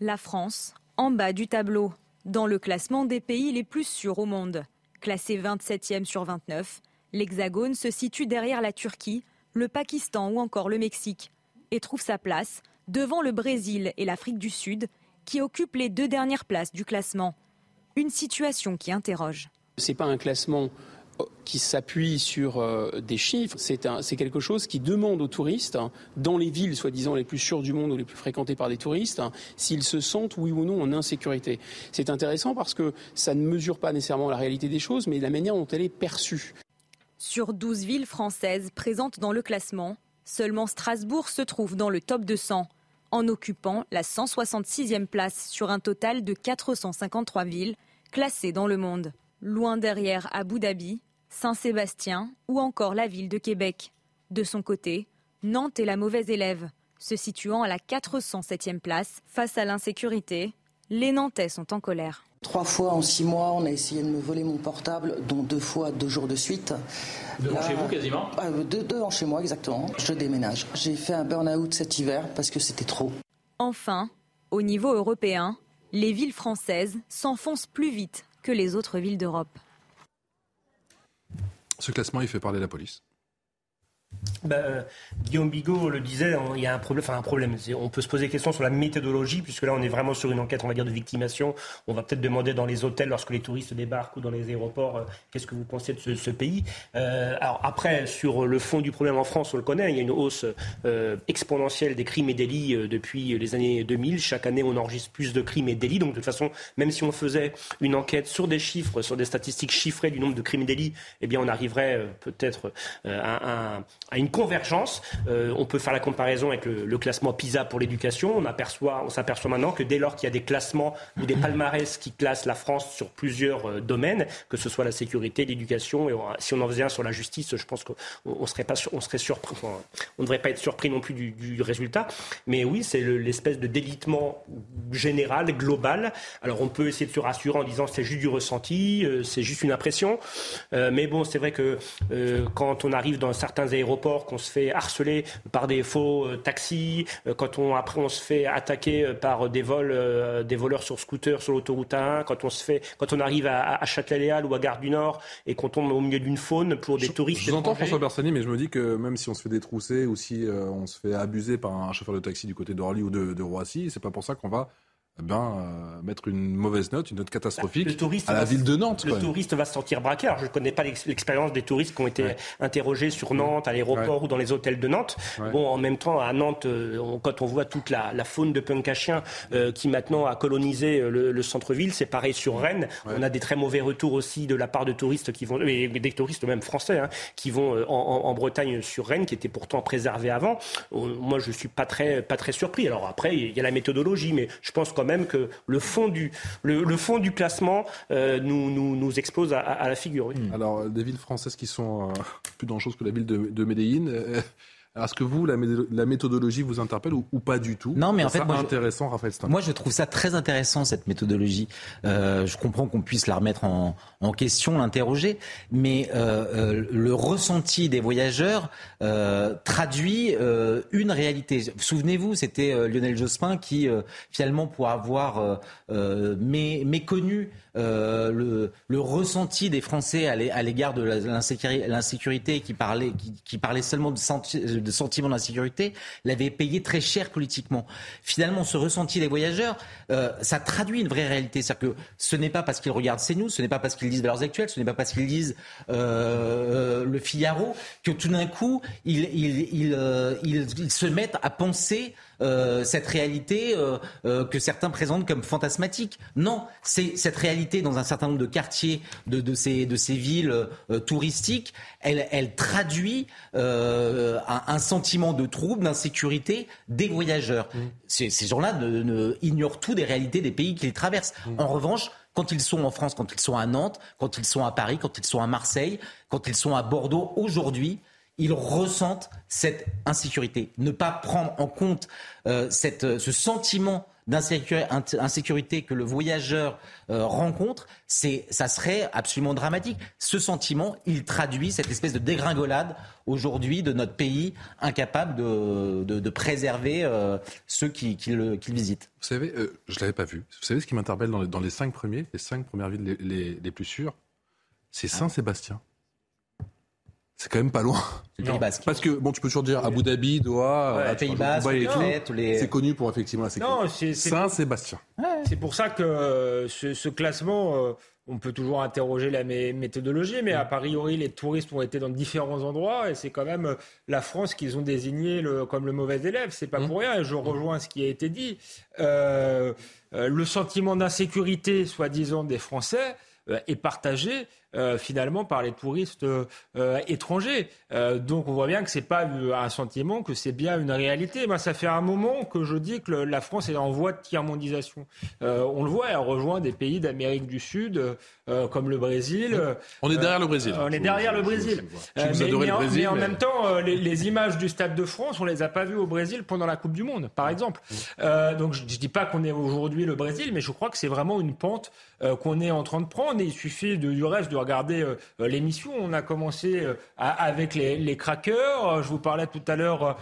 La France, en bas du tableau, dans le classement des pays les plus sûrs au monde. Classé 27e sur 29, l'Hexagone se situe derrière la Turquie, le Pakistan ou encore le Mexique, et trouve sa place devant le Brésil et l'Afrique du Sud, qui occupent les deux dernières places du classement. Une situation qui interroge. Ce pas un classement qui s'appuie sur euh, des chiffres. C'est quelque chose qui demande aux touristes, hein, dans les villes soi-disant les plus sûres du monde ou les plus fréquentées par des touristes, hein, s'ils se sentent oui ou non en insécurité. C'est intéressant parce que ça ne mesure pas nécessairement la réalité des choses, mais la manière dont elle est perçue. Sur 12 villes françaises présentes dans le classement, seulement Strasbourg se trouve dans le top 200, en occupant la 166e place sur un total de 453 villes classées dans le monde. Loin derrière Abu Dhabi, Saint-Sébastien ou encore la ville de Québec. De son côté, Nantes est la mauvaise élève, se situant à la 407e place face à l'insécurité. Les Nantais sont en colère. Trois fois en six mois, on a essayé de me voler mon portable, dont deux fois deux jours de suite. Devant chez vous quasiment? euh, Devant chez moi exactement. Je déménage. J'ai fait un burn-out cet hiver parce que c'était trop. Enfin, au niveau européen, les villes françaises s'enfoncent plus vite que les autres villes d'Europe. Ce classement, il fait parler la police. Ben, euh, Guillaume Bigot le disait, il y a un problème. Enfin, un problème. On peut se poser des questions sur la méthodologie, puisque là, on est vraiment sur une enquête, on va dire, de victimation. On va peut-être demander dans les hôtels, lorsque les touristes débarquent ou dans les aéroports, euh, qu'est-ce que vous pensez de ce, pays. Euh, alors après, sur le fond du problème en France, on le connaît. Il y a une hausse exponentielle des crimes et délits depuis les années 2000. Chaque année, on enregistre plus de crimes et délits. Donc, de toute façon, même si on faisait une enquête sur des chiffres, sur des statistiques chiffrées du nombre de crimes et délits, eh bien, on arriverait peut-être à à une convergence. Euh, on peut faire la comparaison avec le, classement PISA pour l'éducation. On aperçoit, on s'aperçoit maintenant que dès lors qu'il y a des classements ou des palmarès qui classent la France sur plusieurs euh, domaines, que ce soit la sécurité, l'éducation, et si on en faisait un sur la justice, je pense qu'on serait pas, on serait surpris, on ne devrait pas être surpris non plus du, résultat. Mais oui, c'est l'espèce de délitement général, global. Alors on peut essayer de se rassurer en disant c'est juste du ressenti, euh, c'est juste une impression. mais bon, c'est vrai que quand on arrive dans certains aéroports l'aéroport qu'on se fait harceler par des faux taxis, quand on après on se fait attaquer par des vols, des voleurs sur scooter sur l'autoroute 1, quand on se fait, quand on arrive à, à Châtelet-Léal ou à Gare du Nord et qu'on tombe au milieu d'une faune pour des touristes. Je vous entends François Bersani, mais je me dis que même si on se fait détrousser ou si on se fait abuser par un chauffeur de taxi du côté d'Orly ou de, de Roissy, c'est pas pour ça qu'on va ben, euh, mettre une mauvaise note, une note catastrophique à la ville de Nantes. Le touriste va se sentir braqué. je ne connais pas l'expérience des touristes qui ont été interrogés sur Nantes, à l'aéroport ou dans les hôtels de Nantes. Bon, en même temps, à Nantes, euh, quand on voit toute la, faune de punk à chien euh, qui maintenant a colonisé le, centre-ville, c'est pareil sur Rennes. On a des très mauvais retours aussi de la part de touristes qui vont, et des touristes même français, hein, qui vont en, en, Bretagne sur Rennes, qui était pourtant préservé avant. Moi, je suis pas très, pas très surpris. Alors après, il y a la méthodologie, mais je pense quand même que le fond du, le, fond du classement euh, nous, nous, nous, explose à, la figure. Alors, des villes françaises qui sont euh, plus dangereuses que la ville de, de Médellin. Est-ce que vous, la, méthodologie vous interpelle ou, pas du tout? Non, mais en fait, moi, intéressant, Raphaël Moi, je trouve ça très intéressant cette méthodologie. Euh, je comprends qu'on puisse la remettre en, question, l'interroger, mais euh, euh, le ressenti des voyageurs traduit une réalité. Souvenez-vous, c'était Lionel Jospin qui, finalement, pour avoir méconnu le, ressenti des Français à l'égard de l'insécurité, qui parlait, seulement de, sentiment d'insécurité, l'avait payé très cher politiquement. Finalement, ce ressenti des voyageurs, euh, ça traduit une vraie réalité. C'est-à-dire que ce n'est pas parce qu'ils regardent CNews, ce n'est pas parce qu'ils lisent Valeurs Actuelles, ce n'est pas parce qu'ils lisent euh, le Figaro que tout d'un coup, euh, ils, se mettent à penser euh, cette réalité euh, euh, que certains présentent comme fantasmatique. Non, c'est cette réalité dans un certain nombre de quartiers de, de ces, de ces villes touristiques, elle, elle traduit un, un, sentiment de trouble, d'insécurité des voyageurs. Mmh. Ces, ces gens-là ne, ne, ignorent tout des réalités des pays qu'ils traversent. Mmh. En revanche, quand ils sont en France, quand ils sont à Nantes, quand ils sont à Paris, quand ils sont à Marseille, quand ils sont à Bordeaux, aujourd'hui, ils ressentent cette insécurité. Ne pas prendre en compte euh, cette, euh, ce sentiment d'insécurité que le voyageur euh, rencontre, c'est, ça serait absolument dramatique. Ce sentiment, il traduit cette espèce de dégringolade aujourd'hui de notre pays, incapable de, de, de préserver euh, ceux qui, qui, le, qui, le, visitent. Vous savez, je ne l'avais pas vu. Vous savez ce qui m'interpelle dans, dans, les cinq premiers, les cinq premières villes les, les, les plus sûres? C'est Saint-Sébastien. C'est quand même pas loin. Parce que, bon, tu peux toujours dire Abu Dhabi, Doha, ouais, Pays-Bas, C'est connu pour effectivement la sécurité. Saint-Sébastien. C'est pour ça que euh, ce, ce classement, euh, on peut toujours interroger la méthodologie, mais a priori, les touristes ont été dans différents endroits et c'est quand même euh, la France qu'ils ont désigné le, comme le mauvais élève. C'est pas mmh. pour rien. Et je rejoins ce qui a été dit. Euh, le sentiment d'insécurité, soi-disant, des Français est partagé euh, finalement par les touristes euh, étrangers. Euh, donc on voit bien que c'est pas un sentiment, que c'est bien une réalité. Moi, ça fait un moment que je dis que la France est en voie de tiers-mondisation. on le voit, elle rejoint des pays d'Amérique du Sud comme le Brésil. On est derrière le Brésil. on est derrière le Brésil. mais, en, même temps, les, images du Stade de France, on les a pas vues au Brésil pendant la Coupe du Monde, par exemple. donc je, je dis pas qu'on est aujourd'hui le Brésil, mais je crois que c'est vraiment une pente qu'on est en train de prendre. Et il suffit de, du reste de regarder euh, euh, l'émission. On a commencé euh, avec les, les. Je vous parlais tout à l'heure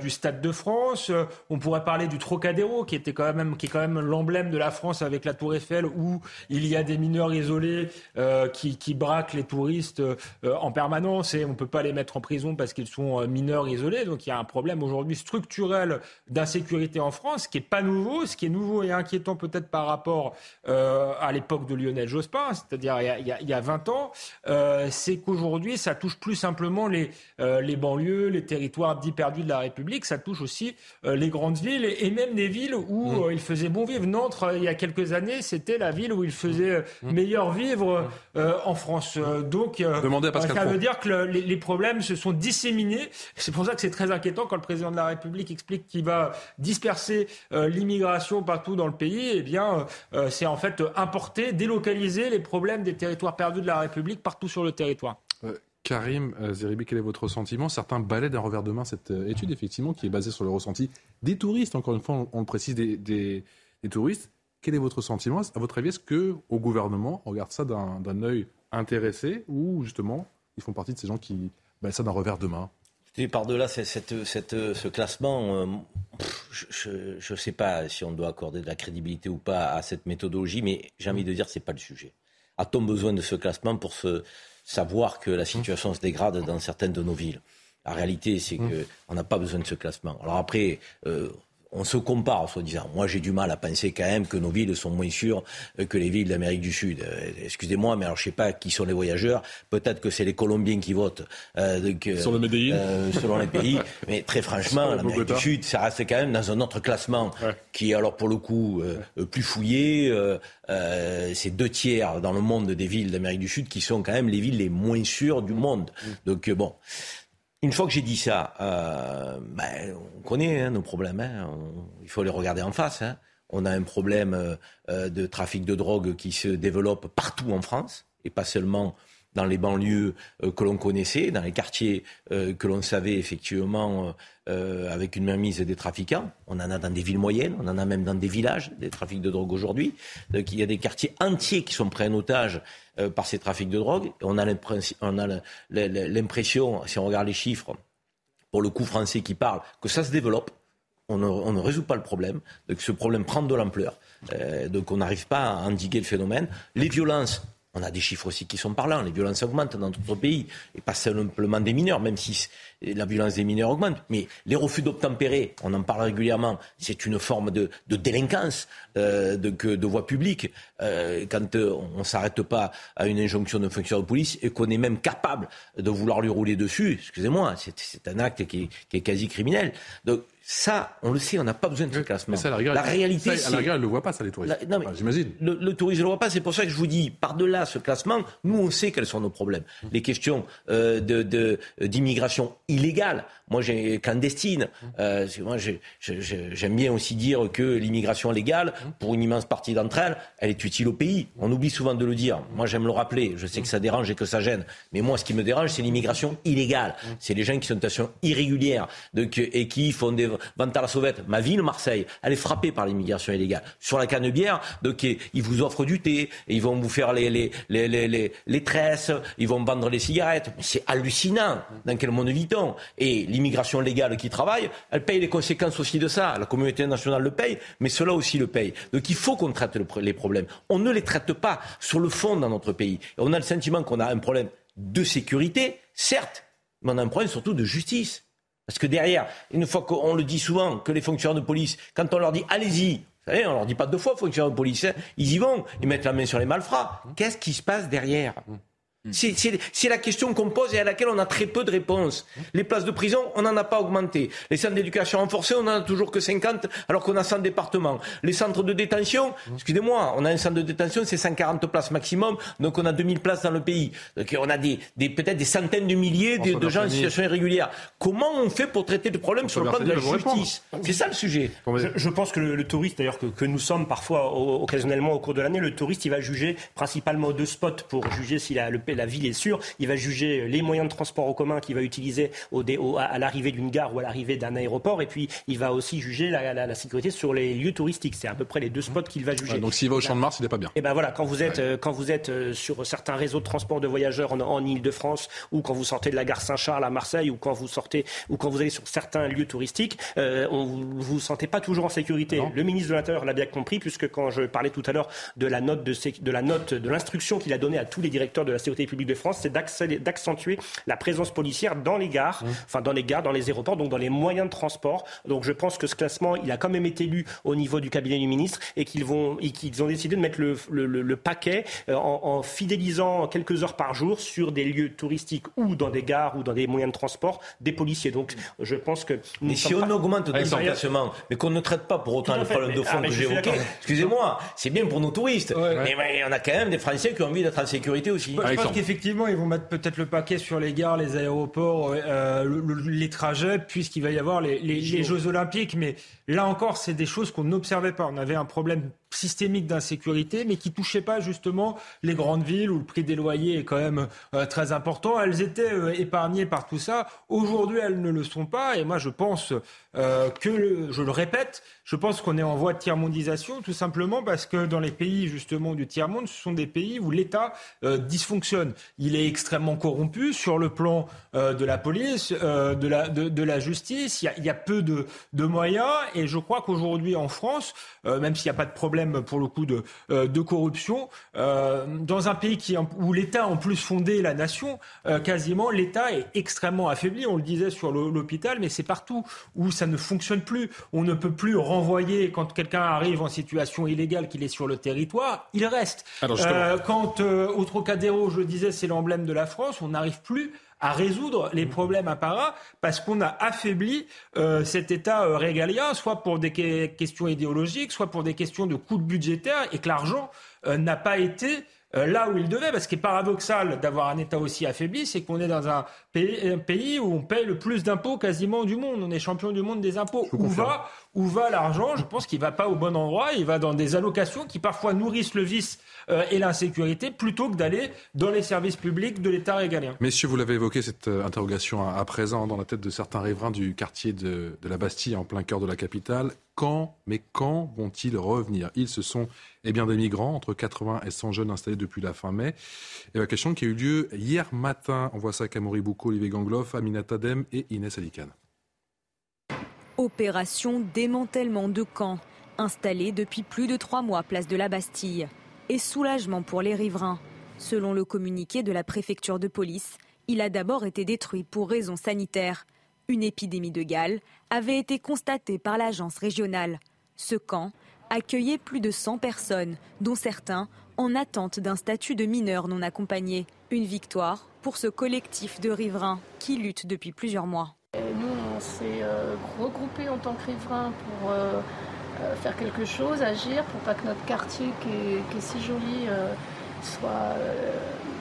du Stade de France. On pourrait parler du Trocadéro, qui était quand même, qui est quand même l'emblème de la France avec la Tour Eiffel, où il y a des mineurs isolés qui, braquent les touristes en permanence et on peut pas les mettre en prison parce qu'ils sont mineurs isolés. Donc il y a un problème aujourd'hui structurel d'insécurité en France, qui est pas nouveau. Ce qui est nouveau et inquiétant peut-être par rapport à l'époque de Lionel Jospin, c'est-à-dire il y a 20 ans, euh, c'est qu'aujourd'hui, ça touche plus simplement les, euh, les banlieues, les territoires dits perdus de la République, ça touche aussi euh, les grandes villes et, même des villes où mmh. il faisait bon vivre. Nantes, il y a quelques années, c'était la ville où il faisait mmh. Mmh. meilleur vivre en France. Donc, ça veut dire que les, les, problèmes se sont disséminés. C'est pour ça que c'est très inquiétant quand le président de la République explique qu'il va disperser l'immigration partout dans le pays. Eh bien, c'est en fait importer, délocaliser les problèmes des territoires perdus de la République partout sur le territoire. Euh, Karim euh, Zeribi, quel est votre ressentiment Certains balaient d'un revers de main cette euh, étude, effectivement, qui est basée sur le ressenti des touristes. Encore une fois, on, le précise, des, touristes. Quel est votre sentiment? À votre avis, est-ce que au gouvernement, on regarde ça d'un œil intéressé ou justement, ils font partie de ces gens qui balaient ça d'un revers de main? Par-delà cette, cette, ce classement, euh, je ne sais pas si on doit accorder de la crédibilité ou pas à cette méthodologie, mais j'ai envie de dire que ce n'est pas le sujet. A-t-on besoin de ce classement pour se, savoir que la situation se dégrade dans certaines de nos villes? La réalité, c'est mmh. qu'on n'a pas besoin de ce classement. Alors après, euh, on se compare, soi-disant. Moi, j'ai du mal à penser quand même que nos villes sont moins sûres euh, que les villes d'Amérique du Sud. Euh, excusez-moi, mais alors je sais pas qui sont les voyageurs. Peut-être que c'est les Colombiens qui votent. Euh, Sur le euh, selon les pays. mais très franchement, l'Amérique du Sud, ça reste quand même dans un autre classement qui est alors pour le coup plus fouillé. c'est deux tiers dans le monde des villes d'Amérique du Sud qui sont quand même les villes les moins sûres du monde. Mm. Donc bon. Une fois que j'ai dit ça, euh, ben, on connaît hein, nos problèmes. Hein. il faut les regarder en face. Hein. On a un problème euh, euh, de trafic de drogue qui se développe partout en France, et pas seulement dans les banlieues que l'on connaissait, dans les quartiers que l'on savait effectivement euh, avec une mainmise des trafiquants. On en a dans des villes moyennes, on en a même dans des villages, des trafics de drogue aujourd'hui. Donc il y a des quartiers entiers qui sont pris en otage euh, par ces trafics de drogue. On a l'impression, si on regarde les chiffres, pour le coup français qui parle, que ça se développe. On ne, résout pas le problème, donc ce problème prend de l'ampleur. Euh, donc on n'arrive pas à endiguer le phénomène. Les violences, on a des chiffres aussi qui sont parlants. Les violences augmentent dans notre pays, et pas simplement des mineurs, même si la violence des mineurs augmente. Mais les refus d'obtempérer, on en parle régulièrement, c'est une forme de, délinquance euh, de, de, voie publique. Euh, quand euh, on ne s'arrête pas à une injonction d'un fonctionnaire de police et qu'on est même capable de vouloir lui rouler dessus, excusez-moi, c'est un acte qui est, qui est quasi criminel. Donc ça, on le sait, on n'a pas besoin de ce classement. la, réalité, c'est... À la rigueur, elle ne le voit pas, ça, les touristes. j'imagine. Le, le tourisme ne le voit pas. C'est pour ça que je vous dis, par-delà ce classement, nous, on sait quels sont nos problèmes. Les questions euh, de, d'immigration illégale, moi, j'ai clandestine. Euh, moi, j'aime bien aussi dire que l'immigration légale, pour une immense partie d'entre elles, elle est utile au pays. On oublie souvent de le dire. Moi, j'aime le rappeler. Je sais que ça dérange et que ça gêne. Mais moi, ce qui me dérange, c'est l'immigration illégale. C'est les gens qui sont en situation irrégulière et qui font des vente à la sauvette. Ma ville, Marseille, elle est frappée par l'immigration illégale. Sur la canne-bière, donc ils vous offrent du thé, et ils vont vous faire les, les, les, les, les tresses, ils vont vendre les cigarettes. C'est hallucinant. Dans quel monde vit-on? Et l'immigration légale qui travaille, elle paye les conséquences aussi de ça. La communauté nationale le paye, mais cela aussi le paye. Donc il faut qu'on traite les problèmes. On ne les traite pas sur le fond dans notre pays. On a le sentiment qu'on a un problème de sécurité, certes, mais on a un problème surtout de justice. Parce que derrière, une fois qu'on le dit souvent, que les fonctionnaires de police, quand on leur dit allez-y, vous savez, on leur dit pas deux fois fonctionnaires de police, hein, ils y vont, ils mettent la main sur les malfrats. Qu'est-ce qui se passe derrière? C'est la question qu'on pose et à laquelle on a très peu de réponses. Les places de prison, on n'en a pas augmenté. Les centres d'éducation renforcés, on n'en a toujours que 50 alors qu'on a 100 départements. Les centres de détention, hmm. excusez-moi, on a un centre de détention, c'est 140 places maximum, donc on a 2000 places dans le pays. Donc on a des, peut-être des centaines de milliers de, gens en situation irrégulière. Comment on fait pour traiter le problème sur le plan de la justice C'est ça le sujet. Je, pense que le, touriste, d'ailleurs, que, nous sommes parfois occasionnellement au cours de l'année, le touriste, il va juger principalement deux spots pour juger si la, le, la ville est sûre. Il va juger les moyens de transport en commun qu'il va utiliser au, à l'arrivée d'une gare ou à l'arrivée d'un aéroport. Et puis, il va aussi juger la, sécurité sur les lieux touristiques. C'est à peu près les deux spots qu'il va juger. donc, s'il va au Champ de Mars, il n'est pas bien. Et ben voilà, quand vous êtes, euh, quand vous êtes euh, sur certains réseaux de transport de voyageurs en, en Ile-de-France ou quand vous sortez de la gare Saint-Charles à Marseille ou quand vous sortez ou quand vous allez sur certains lieux touristiques, euh, on, vous vous sentez pas toujours en sécurité. Le ministre de l'Intérieur l'a bien compris puisque quand je parlais tout à l'heure de la note de, de la note de l'instruction qu'il a donnée à tous les directeurs de la sécurité publique de France, c'est d'accentuer la présence policière dans les gares, mmh. enfin dans les gares, dans les aéroports, donc dans les moyens de transport. Donc je pense que ce classement, il a quand même été lu au niveau du cabinet du ministre et qu'ils vont, qu'ils ont décidé de mettre le, le, paquet euh, en, fidélisant quelques heures par jour sur des lieux touristiques ou dans des gares ou dans des moyens de transport des policiers. Donc je pense que. Mais si on augmente le déplacement, mais qu'on ne traite pas pour autant le problème de fond ah, que j'évoquais, excusez-moi, c'est bien pour nos touristes. Mais, on a quand même des Français qui ont envie d'être en sécurité aussi. je pense qu'effectivement, ils vont mettre peut-être le paquet sur les gares, les aéroports, euh, les trajets, puisqu'il va y avoir les, les, Jeux Olympiques. Mais là encore, c'est des choses qu'on n'observait pas. On avait un problème systémique d'insécurité, mais qui touchait pas justement les grandes villes où le prix des loyers est quand même euh, très important. Elles étaient euh, épargnées par tout ça. Aujourd'hui, elles ne le sont pas. Et moi, je pense euh, que, je le répète, je pense qu'on est en voie de tiers-mondisation, tout simplement parce que dans les pays justement du tiers-monde, ce sont des pays où l'État dysfonctionne. Il est extrêmement corrompu sur le plan de la police, de, la, de, la justice. Il y a, il y a peu de, de, moyens. Et je crois qu'aujourd'hui en France, même s'il n'y a pas de problème pour le coup de, de corruption, dans un pays qui, où l'État en plus fondé la nation, quasiment l'État est extrêmement affaibli. On le disait sur l'hôpital, mais c'est partout où ça ne fonctionne plus. On ne peut plus renvoyer quand quelqu'un arrive en situation illégale, qu'il est sur le territoire, il reste. Euh, quand euh, au Trocadéro, je disais, c'est l'emblème de la France, on n'arrive plus à résoudre les problèmes apparats parce qu'on a affaibli euh, cet État régalien, soit pour des questions idéologiques, soit pour des questions de coûts budgétaires, et que l'argent n'a pas été euh, là où il devait. Parce qu'il est paradoxal d'avoir un État aussi affaibli, c'est qu'on est dans un pays, où on paye le plus d'impôts quasiment du monde. On est champion du monde des impôts. Où va, où va l'argent? Je pense qu'il ne va pas au bon endroit. Il va dans des allocations qui parfois nourrissent le vice euh, et l'insécurité plutôt que d'aller dans les services publics de l'État régalien. Messieurs, vous l'avez évoqué cette euh, interrogation à, présent dans la tête de certains riverains du quartier de, de la Bastille en plein cœur de la capitale. Quand, mais quand vont-ils revenir? Ils, ce sont eh bien, des migrants, entre 80 et 100 jeunes installés depuis la fin mai. Évacuation qui a eu lieu hier matin. On voit ça Boucault, Olivier Gangloff, Aminata Tadem et Inès Alicane. Opération démantèlement de camps, installé depuis plus de trois mois place de la Bastille. Et soulagement pour les riverains. Selon le communiqué de la préfecture de police, il a d'abord été détruit pour raisons sanitaires. Une épidémie de Galles avait été constatée par l'agence régionale. Ce camp accueillait plus de 100 personnes, dont certains en attente d'un statut de mineur non accompagné. Une victoire pour ce collectif de riverains qui lutte depuis plusieurs mois. nous, on s'est euh, regroupés en tant que riverains pour euh, euh, faire quelque chose, agir, pour pas que notre quartier, qui est, si joli, soit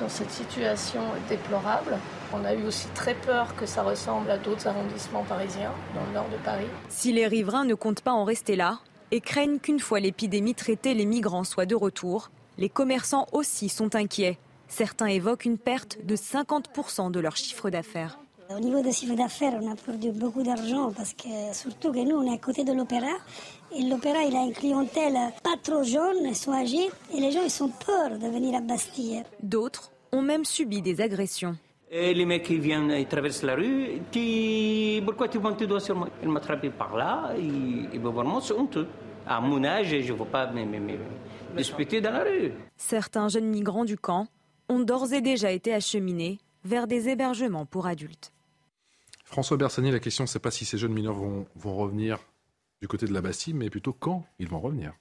dans cette situation déplorable. On a eu aussi très peur que ça ressemble à d'autres arrondissements parisiens dans le nord de Paris. Si les riverains ne comptent pas en rester là et craignent qu'une fois l'épidémie traitée, les migrants soient de retour, les commerçants aussi sont inquiets. Certains évoquent une perte de 50% de leur chiffre d'affaires. Au niveau du chiffre d'affaires, on a perdu beaucoup d'argent parce que surtout que nous, on est à côté de l'opéra. Et l'opéra, il a une clientèle pas trop jeune, ils sont âgés. Et les gens, ils ont peur de venir à Bastille. D'autres ont même subi des agressions. Et les mecs, ils viennent, ils traversent la rue. Tu... Pourquoi tu montes tes doigts sur moi? Ils m'attrapent par là. Et, et ben vraiment, c'est honteux. À mon âge, je ne veux pas me, me, disputer dans la rue. Certains jeunes migrants du camp ont d'ores et déjà été acheminés vers des hébergements pour adultes. François Bersani, la question, c'est pas si ces jeunes mineurs vont, vont revenir du côté de la Bastille, mais plutôt quand ils vont revenir.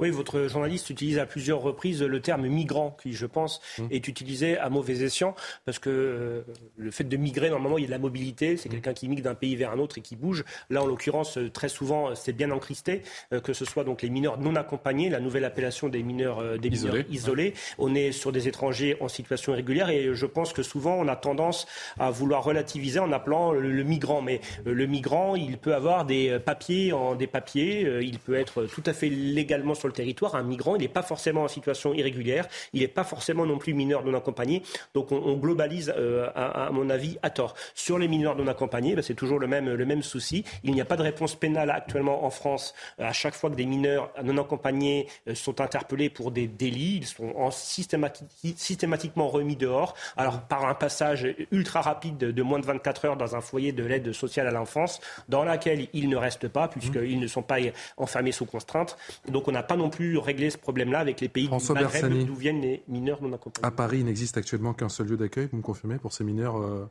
Oui, votre journaliste utilise à plusieurs reprises le terme migrant, qui, je pense, mmh. est utilisé à mauvais escient, parce que euh, le fait de migrer, normalement, il y a de la mobilité, c'est mmh. quelqu'un qui migre d'un pays vers un autre et qui bouge. Là, en l'occurrence, euh, très souvent, c'est bien encristé, euh, que ce soit donc les mineurs non accompagnés, la nouvelle appellation des mineurs, des isolés. On est sur des étrangers en situation irrégulière, et je pense que souvent, on a tendance à vouloir relativiser en appelant le, migrant. Mais le migrant, il peut avoir des papiers en des papiers, il peut être tout à fait légalement sur territoire, un migrant, il n'est pas forcément en situation irrégulière, il n'est pas forcément non plus mineur non accompagné. Donc on, globalise, euh, à, mon avis, à tort. Sur les mineurs non accompagnés, ben, c'est toujours le même, le même souci. Il n'y a pas de réponse pénale actuellement en France euh, à chaque fois que des mineurs non accompagnés euh, sont interpellés pour des délits. Ils sont en systématiquement remis dehors. Alors par un passage ultra rapide de, moins de 24 heures dans un foyer de l'aide sociale à l'enfance, dans laquelle ils ne restent pas puisqu'ils mmh. ne sont pas enfermés sous contrainte. Donc on n'a pas non plus régler ce problème-là avec les pays François du Maghreb d'où viennent les mineurs non accompagnés. À Paris, il n'existe actuellement qu'un seul lieu d'accueil, vous me confirmez, pour ces mineurs euh,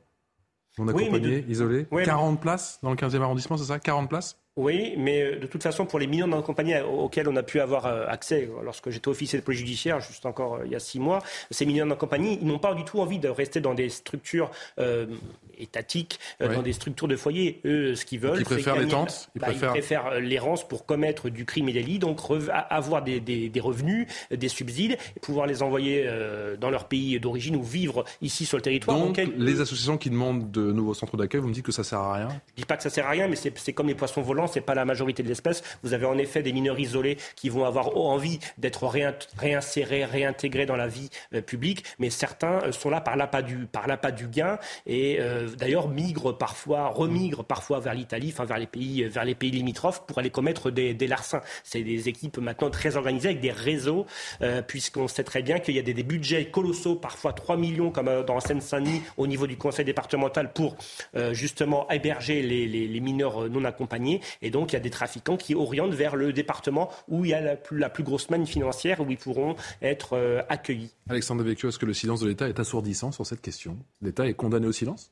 non accompagnés, isolés. 40 places dans le 15e arrondissement, c'est ça? 40 places? Oui, mais euh, de toute façon, pour les mineurs non accompagnés auxquels on a pu avoir euh, accès lorsque j'étais officier de police judiciaire, juste encore il y a six mois, ces mineurs non accompagnés, ils n'ont pas du tout envie de rester dans des structures étatiques, euh, dans des structures de foyer. Eux, ce qu'ils veulent, ils préfèrent les tentes, ils, bah, préfèrent... Euh, l'errance pour commettre du crime et délit, donc avoir des, des, revenus, des subsides, et pouvoir les envoyer euh, dans leur pays d'origine ou vivre ici sur le territoire. Donc, les associations qui demandent de nouveaux centres d'accueil, vous me dites que ça sert à rien? Je dis pas que ça sert à rien, mais c'est comme les poissons volants, c'est pas la majorité de l'espèce. Vous avez en effet des mineurs isolés qui vont avoir envie d'être réinsérés, réintégrés dans la vie euh, publique, mais certains euh, sont là par l'appât du, par du gain et euh, d'ailleurs migrent parfois, remigrent parfois vers l'Italie, enfin vers les pays, vers les pays limitrophes pour aller commettre des, larcins. C'est des équipes maintenant très organisées avec des réseaux, puisqu'on sait très bien qu'il y a des, budgets colossaux, parfois 3 millions comme dans Seine-Saint-Denis au niveau du conseil départemental pour justement héberger les, mineurs non accompagnés. Et donc il y a des trafiquants qui orientent vers le département où il y a la plus, grosse manne financière, où ils pourront être accueillis. Alexandre Vecchio, est-ce que le silence de l'État est assourdissant sur cette question? L'État est condamné au silence?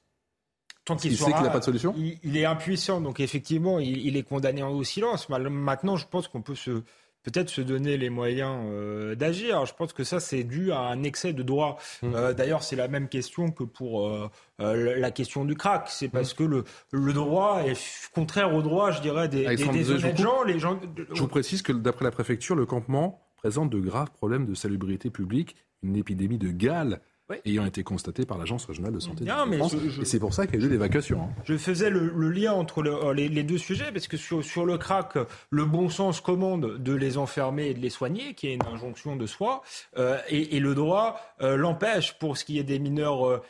Tant qu'il il sait qu'il n'a pas de solution il, est impuissant, donc effectivement, il, est condamné au silence. Maintenant, je pense qu'on peut se peut-être se donner les moyens euh, d'agir. Je pense que ça, c'est dû à un excès de droit. Mmh. Euh, d'ailleurs, c'est la même question que pour euh, la question du crack. C'est parce mmh. que le, le, droit est contraire au droit, je dirais, des, des, honnêtes gens, les gens. Je vous précise que d'après la préfecture, le campement présente de graves problèmes de salubrité publique, une épidémie de gale ayant été constaté par l'Agence régionale de santé de France. Et c'est pour ça qu'il y a eu l'évacuation. Hein. Je faisais le, lien entre euh, les, deux sujets, parce que sur, sur, le crack, le bon sens commande de les enfermer et de les soigner, qui est une injonction de soi, euh, et, le droit euh, l'empêche pour ce qui est des mineurs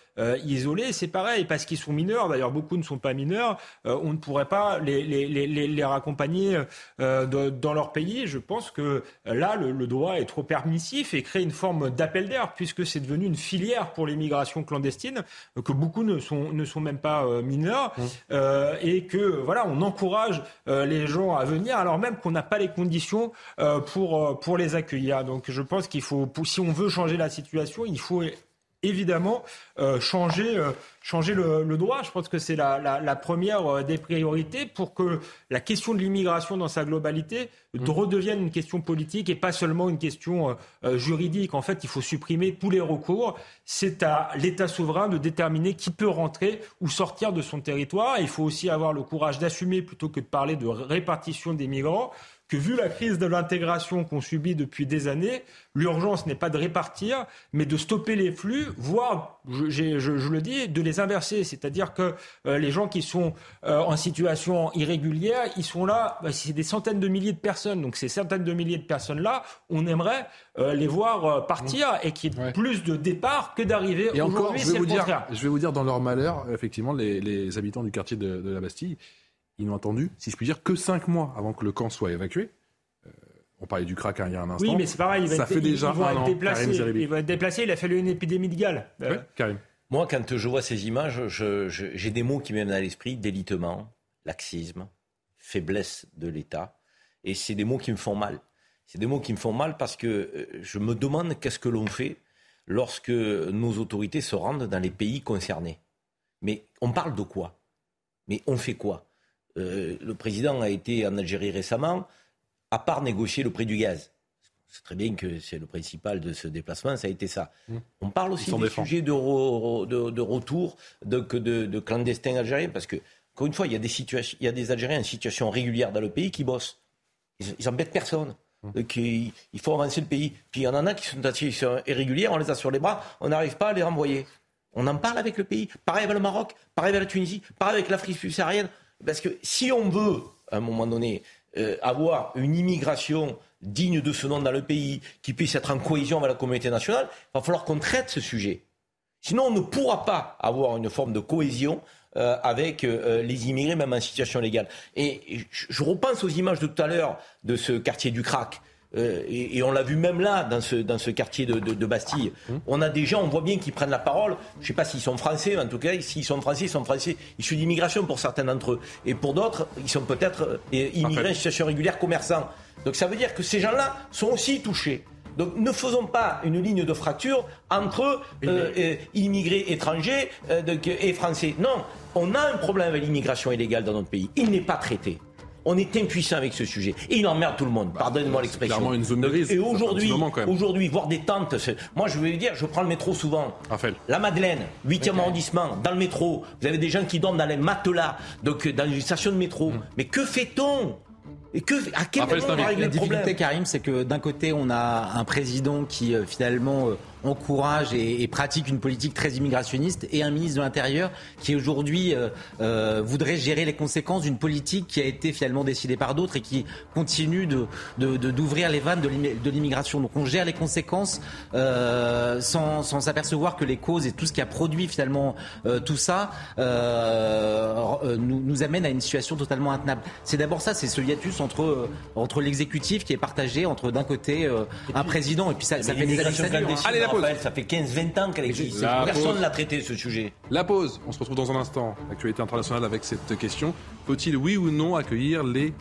isolés. C'est pareil, parce qu'ils sont mineurs, d'ailleurs beaucoup ne sont pas mineurs, on ne pourrait pas les, les, les, les raccompagner dans leur pays. Je pense que là, le, le droit est trop permissif et crée une forme d'appel d'air, puisque c'est devenu une filière pour l'immigration clandestine, que beaucoup ne sont, ne sont même pas euh, mineurs, mmh. euh, et que voilà, on encourage euh, les gens à venir alors même qu'on n'a pas les conditions pour, pour les accueillir. Donc je pense qu'il faut, si on veut changer la situation, il faut évidemment euh, changer, euh, changer le, droit. Je pense que c'est la, première euh, des priorités pour que la question de l'immigration dans sa globalité mmh. redevienne une question politique et pas seulement une question juridique. En fait, il faut supprimer tous les recours. C'est à l'État souverain de déterminer qui peut rentrer ou sortir de son territoire. Il faut aussi avoir le courage d'assumer plutôt que de parler de répartition des migrants que vu la crise de l'intégration qu'on subit depuis des années, l'urgence n'est pas de répartir, mais de stopper les flux, voire, je, je, le dis, de les inverser. C'est-à-dire que euh, les gens qui sont euh, en situation irrégulière, ils sont là, bah, c'est des centaines de milliers de personnes. Donc ces centaines de milliers de personnes-là, on aimerait euh, les voir partir et qu'il y ait plus de départs que d'arrivées. Et encore, je vais, vous dire, je vais vous dire, dans leur malheur, effectivement, les, les habitants du quartier de, de la Bastille, ils n'ont attendu, si je puis dire, que cinq mois avant que le camp soit évacué. Euh, on parlait du crack hein, il y a un instant. Oui, mais c'est pareil. Il va ça être, fait déjà un an. il va être déplacé. Il a fallu une épidémie de gale. Euh, Karim. Moi, quand je vois ces images, j'ai des mots qui me viennent à l'esprit délitement, laxisme, faiblesse de l'État. Et c'est des mots qui me font mal. C'est des mots qui me font mal parce que euh, je me demande qu'est-ce que l'on fait lorsque nos autorités se rendent dans les pays concernés. Mais on parle de quoi? Mais on fait quoi? Le président a été en Algérie récemment, à part négocier le prix du gaz. C'est très bien que c'est le principal de ce déplacement, ça a été ça. Mmh. On parle aussi des sujets de, retour de, clandestins algériens, parce que, encore une fois, il y, a des il y a des Algériens en situation régulière dans le pays qui bossent. Ils, ils embêtent personne. Mmh. il, faut avancer le pays. Puis il y en a qui sont, qui sont irréguliers, on les a sur les bras, on n'arrive pas à les renvoyer. On en parle avec le pays. Pareil avec le Maroc, pareil avec la Tunisie, pareil avec l'Afrique subsaharienne. Parce que si on veut, à un moment donné, euh, avoir une immigration digne de ce nom dans le pays, qui puisse être en cohésion avec la communauté nationale, il va falloir qu'on traite ce sujet. Sinon, on ne pourra pas avoir une forme de cohésion euh, avec euh, les immigrés, même en situation légale. Et je repense aux images de tout à l'heure de ce quartier du Crac. Euh, et, on l'a vu même là, dans ce, dans ce quartier de, Bastille. Hum. On a des gens, on voit bien qu'ils prennent la parole. Je ne sais pas s'ils sont français, mais en tout cas, s'ils sont français, ils sont français issus d'immigration pour certains d'entre eux. Et pour d'autres, ils sont peut-être euh, immigrés en situation régulière, commerçants. Donc ça veut dire que ces gens-là sont aussi touchés. Donc ne faisons pas une ligne de fracture entre euh, immigrés étrangers et français. Non, on a un problème avec l'immigration illégale dans notre pays. Il n'est pas traité on est impuissant avec ce sujet. Et il emmerde tout le monde. Pardonnez-moi l'expression. Clairement une zone grise. Et aujourd'hui, aujourd'hui, voir des tentes. Moi, je vais vous dire, je prends le métro souvent. Raphaël. La Madeleine, 8e arrondissement, dans le métro. Vous avez des gens qui dorment dans les matelas, donc dans une station de métro. Mm. Mais que fait-on? Et que, à quel moment on va La difficulté, Karim, c'est que d'un côté, on a un président qui euh, finalement euh, encourage et, et, pratique une politique très immigrationniste et un ministre de l'Intérieur qui aujourd'hui euh, euh, voudrait gérer les conséquences d'une politique qui a été finalement décidée par d'autres et qui continue de, d'ouvrir de, les vannes de l'immigration. Donc on gère les conséquences euh, sans, sans s'apercevoir que les causes et tout ce qui a produit finalement euh, tout ça nous, nous, amène à une situation totalement intenable. C'est d'abord ça, c'est ce hiatus entre, entre l'exécutif qui est partagé entre d'un côté un président et puis ça, ça fait des années. La pause. Ça fait 15-20 ans qu'elle existe. Personne ne l'a traité ce sujet. La pause. On se retrouve dans un instant. Actualité internationale avec cette question. Faut-il, oui ou non, accueillir les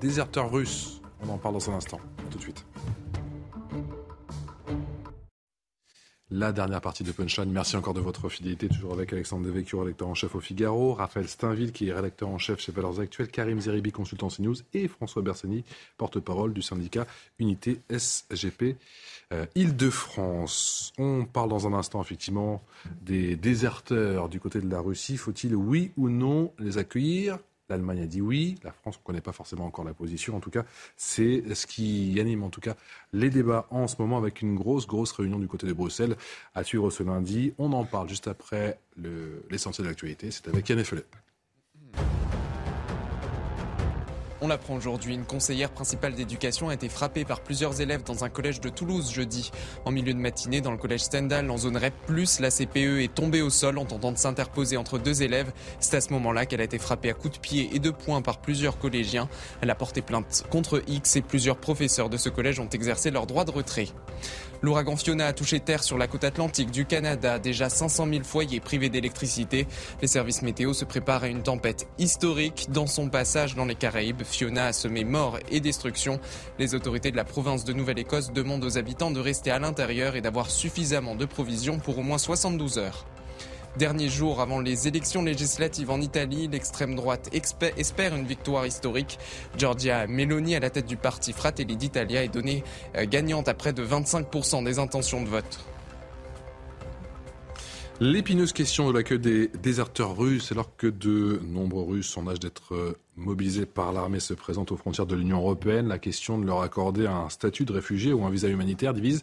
déserteurs russes? On en parle dans un instant. Tout de suite. La dernière partie de Punchline. Merci encore de votre fidélité. Toujours avec Alexandre Devecchio, rédacteur en chef au Figaro, Raphaël Steinville, qui est rédacteur en chef chez Valeurs Actuelles, Karim Zeribi, consultant CNews, et François Bersani, porte-parole du syndicat Unité SGP. Euh, Île-de-France. On parle dans un instant effectivement des déserteurs du côté de la Russie. Faut-il oui ou non les accueillir? L'Allemagne a dit oui, la France, on ne connaît pas forcément encore la position. En tout cas, c'est ce qui anime en tout cas les débats en ce moment avec une grosse, grosse réunion du côté de Bruxelles à suivre ce lundi. On en parle juste après l'essentiel de l'actualité. C'est avec Yann Effelet. On l'apprend aujourd'hui, une conseillère principale d'éducation a été frappée par plusieurs élèves dans un collège de Toulouse jeudi. En milieu de matinée, dans le collège Stendhal, en zone REP+, la CPE est tombée au sol en tentant de s'interposer entre deux élèves. C'est à ce moment-là qu'elle a été frappée à coups de pied et de poing par plusieurs collégiens. Elle a porté plainte contre X et plusieurs professeurs de ce collège ont exercé leur droit de retrait. L'ouragan Fiona a touché terre sur la côte atlantique du Canada. Déjà 500 000 foyers privés d'électricité. Les services météo se préparent à une tempête historique. Dans son passage dans les Caraïbes, Fiona a semé mort et destruction. Les autorités de la province de Nouvelle-Écosse demandent aux habitants de rester à l'intérieur et d'avoir suffisamment de provisions pour au moins 72 heures. Dernier jour avant les élections législatives en Italie, l'extrême droite espère une victoire historique. Giorgia Meloni, à la tête du parti Fratelli d'Italia, est donnée euh, gagnante à près de 25% des intentions de vote. L'épineuse question de l'accueil des déserteurs russes, alors que de nombreux Russes en âge d'être euh, mobilisés par l'armée se présentent aux frontières de l'Union européenne, la question de leur accorder un statut de réfugié ou un visa humanitaire divise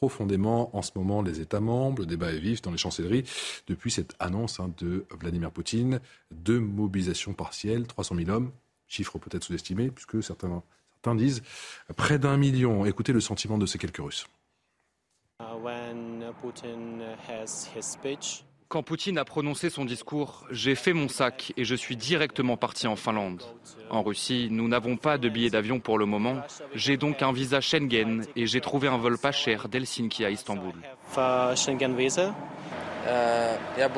profondément en ce moment les États membres. Le débat est vif dans les chancelleries depuis cette annonce hein, de Vladimir Poutine de mobilisation partielle, 300 000 hommes, chiffre peut-être sous-estimé, puisque certains, disent près d'un million. Écoutez le sentiment de ces quelques Russes. Uh, quand Poutine a prononcé son discours, j'ai fait mon sac et je suis directement parti en Finlande. En Russie, nous n'avons pas de billets d'avion pour le moment. J'ai donc un visa Schengen et j'ai trouvé un vol pas cher d'Helsinki à Istanbul.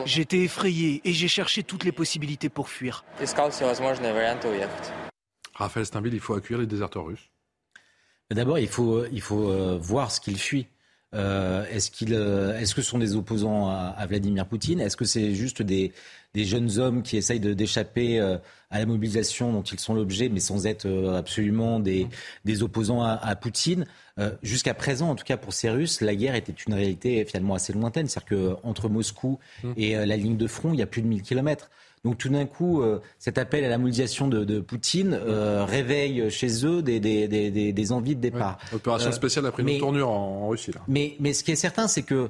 J'étais effrayé et j'ai cherché toutes les possibilités pour fuir. Raphaël Steinville, il faut accueillir les déserteurs russes. D'abord, il faut, il faut euh, voir ce qu'ils fuient. Euh, est-ce qu'il, euh, est-ce que ce sont des opposants à, Vladimir Poutine? Est-ce que c'est juste des, des, jeunes hommes qui essayent de, d'échapper euh, à la mobilisation dont ils sont l'objet, mais sans être absolument des, des opposants à, à Poutine? Jusqu'à présent, en tout cas pour ces Russes, la guerre était une réalité finalement assez lointaine. C'est-à-dire qu'entre Moscou mmh. et la ligne de front, il y a plus de 1000 kilomètres. Donc tout d'un coup, euh, cet appel à la mobilisation de, de Poutine euh, réveille chez eux des, des, des, des envies de départ. Opération euh, spéciale après une tournure en, en, Russie. Là. Mais, mais ce qui est certain, c'est que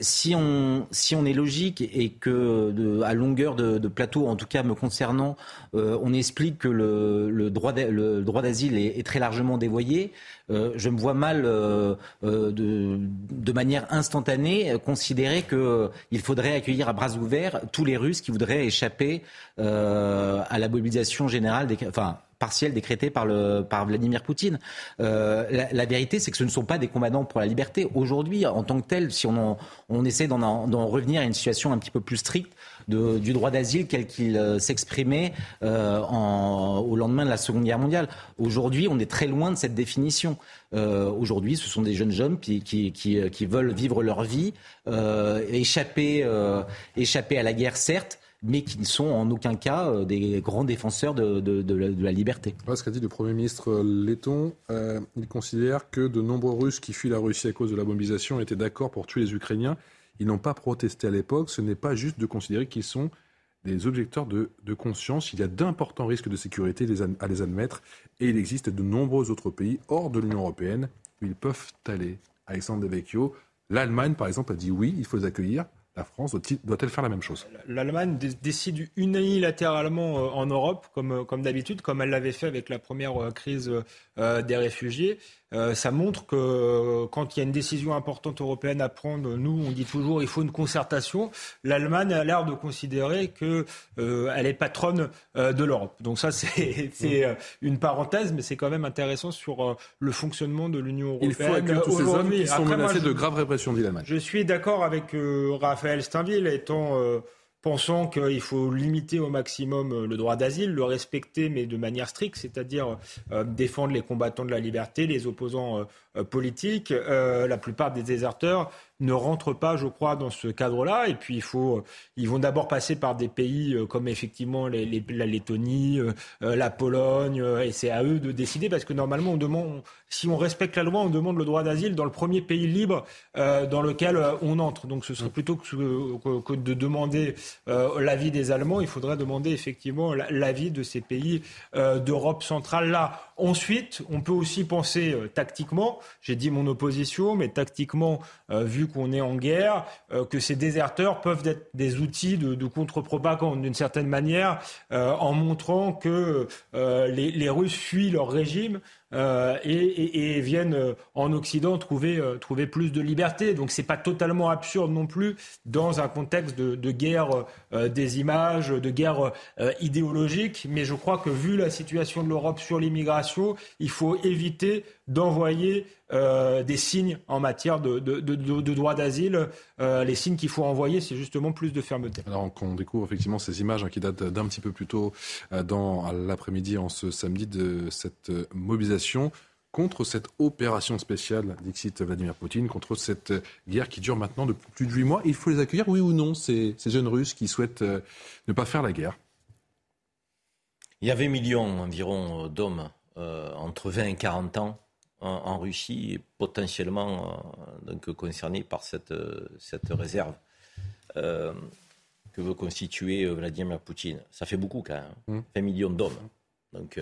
si, on, si on est logique et que de, à longueur de, de, plateau, en tout cas me concernant, on explique que le, le droit d'asile est, est, très largement dévoyé, je me vois mal de, de, manière instantanée considérer qu'il faudrait accueillir à bras ouverts tous les Russes qui voudraient échapper à la mobilisation générale enfin, partielle décrétée par, le, par Vladimir Poutine. Euh, la, vérité, c'est que ce ne sont pas des combattants pour la liberté. Aujourd'hui, en tant que tel, si on, on essaie d'en revenir à une situation un petit peu plus stricte du droit d'asile tel qu'il euh, s'exprimait euh, au lendemain de la Seconde Guerre mondiale, aujourd'hui, on est très loin de cette définition. Euh, aujourd'hui, ce sont des jeunes hommes qui, qui, qui, qui veulent vivre leur vie, euh, échapper, euh, échapper à la guerre, certes, mais qui ne sont en aucun cas euh, des grands défenseurs de, de, de, la, liberté. ce qu'a dit le Premier ministre euh, letton, euh, il considère que de nombreux Russes qui fuient la Russie à cause de la mobilisation étaient d'accord pour tuer les Ukrainiens. Ils n'ont pas protesté à l'époque. Ce n'est pas juste de considérer qu'ils sont des objecteurs de, conscience. Il y a d'importants risques de sécurité à les admettre et il existe de nombreux autres pays hors de l'Union européenne où ils peuvent aller. Alexandre Devecchio, l'Allemagne par exemple a dit oui, il faut les accueillir. La France doit-elle faire la même chose? L'Allemagne décide unilatéralement euh, en Europe, comme, euh, comme d'habitude, comme elle l'avait fait avec la première euh, des réfugiés. Euh, ça montre que euh, quand il y a une décision importante européenne à prendre, nous, on dit toujours il faut une concertation. L'Allemagne a l'air de considérer qu'elle euh, est patronne de l'Europe. Donc ça, c'est une parenthèse, mais c'est quand même intéressant sur le fonctionnement de l'Union européenne. Il faut accueillir tous ces hommes qui sont menacés de graves répressions, dit l'Allemagne. Je suis d'accord avec Raphaël Steinville, étant pensant qu'il faut limiter au maximum euh, le droit d'asile, le respecter mais de manière stricte, c'est-à-dire euh, défendre les combattants de la liberté, les opposants euh, politiques. la plupart des déserteurs ne rentrent pas, je crois, dans ce cadre-là. Et puis, il faut, ils vont d'abord passer par des pays comme effectivement les, la Lettonie, la Pologne, et c'est à eux de décider parce que normalement, on demande, si on respecte la loi, on demande le droit d'asile dans le premier pays libre dans lequel on entre. Donc, ce serait plutôt que, que de demander euh, l'avis des Allemands, il faudrait demander effectivement l'avis de ces pays euh, d'Europe centrale là. Ensuite, on peut aussi penser euh, tactiquement, j'ai dit mon opposition, mais tactiquement, vu qu'on est en guerre, que ces déserteurs peuvent être des outils de, contre-propagande d'une certaine manière, en montrant que les, les Russes fuient leur régime euh, et, viennent euh, en Occident trouver, euh, trouver plus de liberté. Donc c'est pas totalement absurde non plus dans un contexte de, guerre des images, de guerre idéologique. Mais je crois que vu la situation de l'Europe sur l'immigration, il faut éviter d'envoyer des signes en matière de, droit d'asile. Les signes qu'il faut envoyer, c'est justement plus de fermeté. Alors qu'on découvre effectivement ces images hein, qui datent d'un petit peu plus tôt dans l'après-midi, en ce samedi, de cette mobilisation contre cette opération spéciale, Dixit Vladimir Poutine, contre cette guerre qui dure maintenant depuis plus de huit mois. Il faut les accueillir, oui ou non, ces, ces jeunes Russes qui souhaitent ne pas faire la guerre? Il y avait millions environ d'hommes entre 20 et 40 ans en, Russie potentiellement euh, donc, concernés par cette, cette réserve euh, que veut constituer euh, Vladimir Poutine. Ça fait beaucoup quand même, 20 mmh. millions d'hommes. Donc,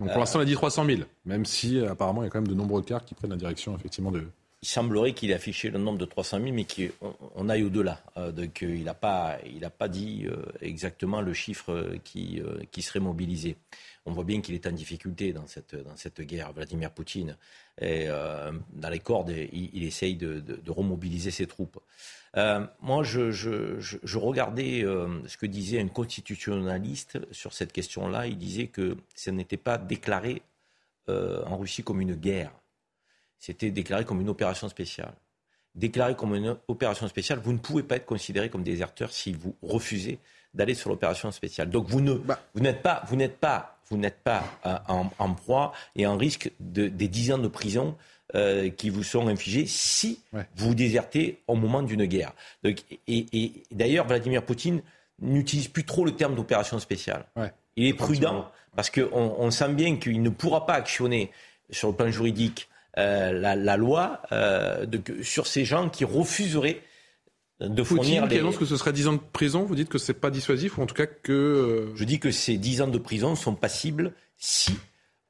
donc pour l'instant, on a dit 300 000, même si apparemment il y a quand même de nombreux cas qui prennent la direction effectivement de, il semblerait qu'il ait affiché le nombre de 300 000, mais qu'on on aille au-delà. donc il n'a pas, il pas dit exactement le chiffre qui, qui serait mobilisé. On voit bien qu'il est en difficulté dans cette, dans cette guerre, Vladimir Poutine. Et, euh, dans les cordes, il, essaye de, remobiliser ses troupes. Euh, moi, je, regardais euh, ce que disait un constitutionnaliste sur cette question-là. Il disait que ça n'était pas déclaré en Russie comme une guerre. C'était déclaré comme une opération spéciale déclaré comme une opération spéciale, vous ne pouvez pas être considéré comme déserteur si vous refusez d'aller sur l'opération spéciale. Donc vous ne, bah. vous n'êtes pas, vous n'êtes pas vous n'êtes pas euh, en, proie et en risque de, des 10 ans de prison euh, qui vous sont infligés si vous désertez au moment d'une guerre. et, d'ailleurs, Vladimir Poutine n'utilise plus trop le terme d'opération spéciale. Il est prudent parce qu'on on sent bien qu'il ne pourra pas actionner sur le plan juridique euh, la, loi sur ces gens qui refuseraient de fournir Poutine qui annonce que ce serait 10 ans de prison, vous dites que c'est pas dissuasif ou en tout cas que... Euh, Je dis que ces 10 ans de prison sont passibles si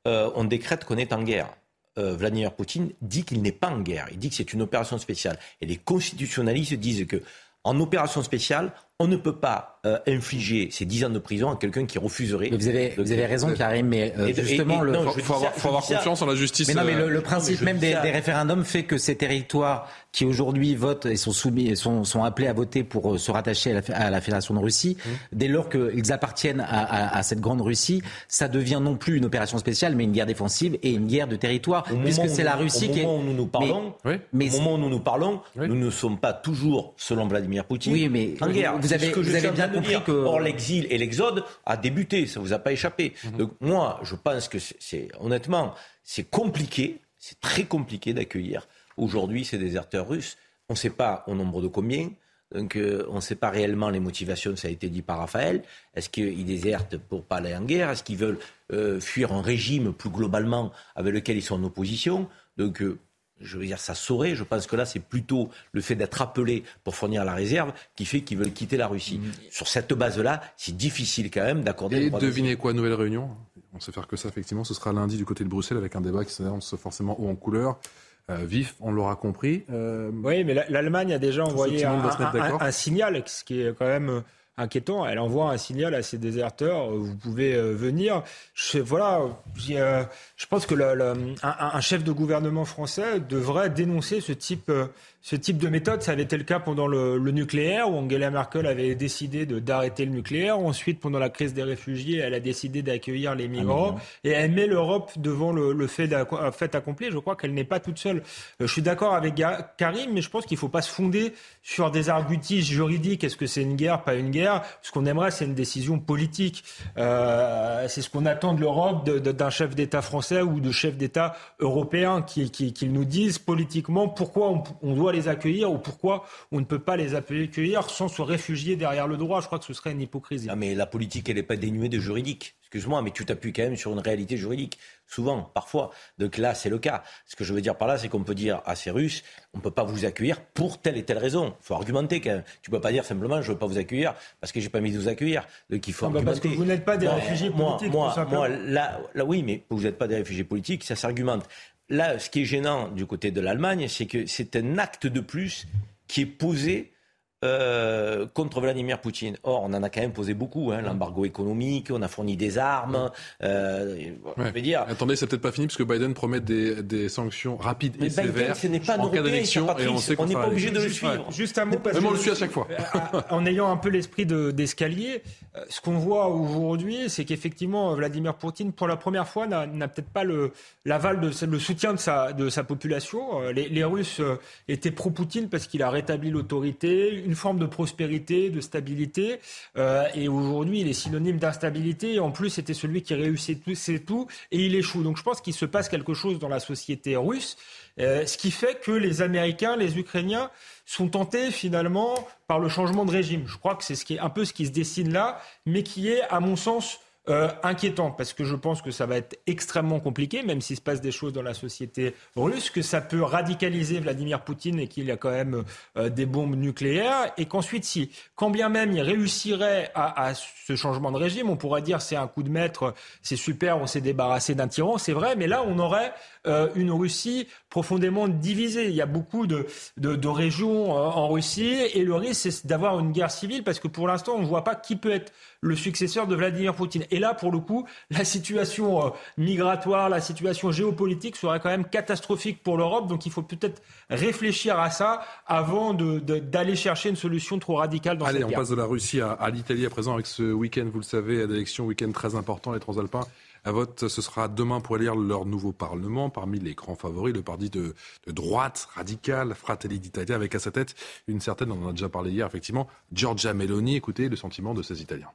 euh, on décrète qu'on est en guerre. Euh, Vladimir Poutine dit qu'il n'est pas en guerre, il dit que c'est une opération spéciale. Et les constitutionnalistes disent que en opération spéciale, on ne peut pas euh, infliger ces 10 ans de prison à quelqu'un qui refuserait. vous avez, vous avez raison, Karim, mais euh, justement, il faut, avoir, confiance en la justice. Mais non, mais le, principe même des, référendums fait que ces territoires qui aujourd'hui votent et sont soumis, sont, sont appelés à voter pour euh, se rattacher à la, Fédération de Russie, mmh. dès lors qu'ils appartiennent à, cette grande Russie, ça devient non plus une opération spéciale, mais une guerre défensive et une guerre de territoire, puisque c'est la Russie qui est. Au moment où nous nous parlons, mais, au moment où nous nous parlons, nous ne sommes pas toujours, selon Vladimir Poutine, oui, mais en guerre. Vous avez, vous avez bien compris que. Or, l'exil et l'exode a débuté, ça vous a pas échappé. Mhm. Donc, moi, je pense que c'est, honnêtement, c'est compliqué, c'est très compliqué d'accueillir aujourd'hui ces déserteurs russes. On ne sait pas au nombre de combien. Donc, euh, on ne sait pas réellement les motivations, ça a été dit par Raphaël. Est-ce qu'ils désertent pour pas aller en guerre? Est-ce qu'ils veulent euh, fuir un régime plus globalement avec lequel ils sont en opposition? Donc, euh, je veux dire, ça saurait. Je pense que là, c'est plutôt le fait d'être appelé pour fournir la réserve qui fait qu'ils veulent quitter la Russie. Mm. Sur cette base-là, c'est difficile quand même d'accorder. Et devinez quoi, nouvelle réunion? On sait faire que ça, effectivement. Ce sera lundi du côté de Bruxelles avec un débat qui s'annonce forcément haut en couleur. Euh, vif, on l'aura compris. Euh, oui, mais l'Allemagne a déjà envoyé un, un, signal, ce qui est quand même inquiétant. Elle envoie un signal à ses déserteurs vous pouvez euh, venir. Je, voilà, je pense que un, chef de gouvernement français devrait dénoncer ce type ce type de méthode, ça avait été le cas pendant le, nucléaire, où Angela Merkel avait décidé d'arrêter le nucléaire. Ensuite, pendant la crise des réfugiés, elle a décidé d'accueillir les migrants. et elle met l'Europe devant le, fait, fait accompli. Je crois qu'elle n'est pas toute seule. Euh, je suis d'accord avec Karim, mais je pense qu'il ne faut pas se fonder sur des arguties juridiques. Est-ce que c'est une guerre, pas une guerre? Ce qu'on aimerait, c'est une décision politique. Euh, c'est ce qu'on attend de l'Europe, d'un chef d'État français ou de chef d'État européen qui, qui, nous disent politiquement pourquoi on, on doit les accueillir ou pourquoi on ne peut pas les accueillir sans se réfugier derrière le droit. Je crois que ce serait une hypocrisie. Non, mais la politique, elle n'est pas dénuée de juridique. Excuse-moi, mais tu t'appuies quand même sur une réalité juridique. Souvent, parfois. Donc là, c'est le cas. Ce que je veux dire par là, c'est qu'on peut dire à ces Russes, on ne peut pas vous accueillir pour telle et telle raison. Il faut argumenter quand même. Tu ne peux pas dire simplement, je ne veux pas vous accueillir parce que j'ai pas mis de vous accueillir. Donc il faut argumenter. Parce que vous n'êtes pas des réfugiés politiques. Moi, moi là, là, oui, mais vous n'êtes pas des réfugiés politiques, ça s'argumente. Là, ce qui est gênant du côté de l'Allemagne, c'est que c'est un acte de plus qui est posé euh, contre Vladimir Poutine. Or, on en a quand même posé beaucoup, hein, l'embargo économique, on a fourni des armes. Euh, dire... Attendez, c'est peut-être pas fini parce que Biden promet des, des sanctions rapides et sévères ce n'est pas en cas d'élection et on n'est pas obligé de le suivre. Juste un mot, parce on le suit à chaque fois. Euh, en ayant un peu l'esprit d'escalier, ce qu'on voit aujourd'hui, c'est qu'effectivement, Vladimir Poutine, pour la première fois, n'a peut-être pas l'aval, de, le soutien de sa, de sa population. Les, les Russes étaient pro-Poutine parce qu'il a rétabli l'autorité, une forme de prospérité, de stabilité. Euh, et aujourd'hui, il est synonyme d'instabilité. En plus, c'était celui qui réussit tout, c'est tout, et il échoue. Donc je pense qu'il se passe quelque chose dans la société russe, euh, ce qui fait que les Américains, les Ukrainiens sont tentés finalement par le changement de régime. Je crois que c'est ce qui est un peu ce qui se dessine là, mais qui est, à mon sens, euh, inquiétant parce que je pense que ça va être extrêmement compliqué, même s'il se passe des choses dans la société russe, que ça peut radicaliser Vladimir Poutine et qu'il a quand même euh, des bombes nucléaires, et qu'ensuite, si, quand bien même il réussirait à, à ce changement de régime, on pourrait dire c'est un coup de maître, c'est super, on s'est débarrassé d'un tyran, c'est vrai, mais là on aurait euh, une Russie profondément divisée. Il y a beaucoup de, de, de régions en Russie, et le risque c'est d'avoir une guerre civile parce que pour l'instant on ne voit pas qui peut être le successeur de Vladimir Poutine. Et là, pour le coup, la situation euh, migratoire, la situation géopolitique serait quand même catastrophique pour l'Europe. Donc il faut peut-être réfléchir à ça avant d'aller chercher une solution trop radicale dans Allez, cette on passe de la Russie à, à l'Italie à présent avec ce week-end, vous le savez, d'élection, week-end très important, les Transalpins. À vote, ce sera demain pour élire leur nouveau Parlement. Parmi les grands favoris, le parti de, de droite radicale, Fratelli d'Italia, avec à sa tête une certaine, on en a déjà parlé hier, effectivement, Giorgia Meloni. Écoutez le sentiment de ces Italiens.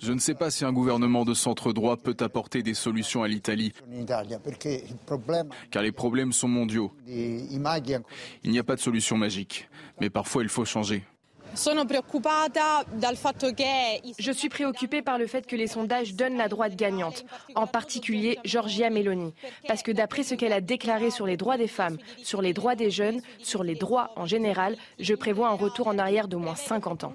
Je ne sais pas si un gouvernement de centre droit peut apporter des solutions à l'Italie, car les problèmes sont mondiaux. Il n'y a pas de solution magique, mais parfois il faut changer. Je suis préoccupée par le fait que les sondages donnent la droite gagnante, en particulier Giorgia Meloni, parce que d'après ce qu'elle a déclaré sur les droits des femmes, sur les droits des jeunes, sur les droits en général, je prévois un retour en arrière d'au moins 50 ans.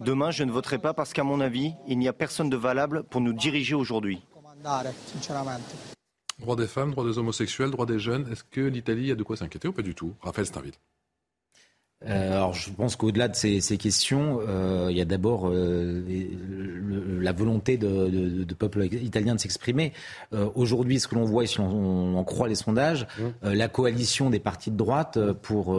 Demain, je ne voterai pas parce qu'à mon avis, il n'y a personne de valable pour nous diriger aujourd'hui. Droit des femmes, droit des homosexuels, droit des jeunes. Est-ce que l'Italie a de quoi s'inquiéter ou pas du tout? Raphaël Steinville. Euh, alors, je pense qu'au-delà de ces, questions, euh, il y a d'abord euh, la volonté de, peuple italien de s'exprimer. Aujourd'hui, ce que l'on voit, et si on, en croit les sondages, mmh. la coalition des partis de droite, pour,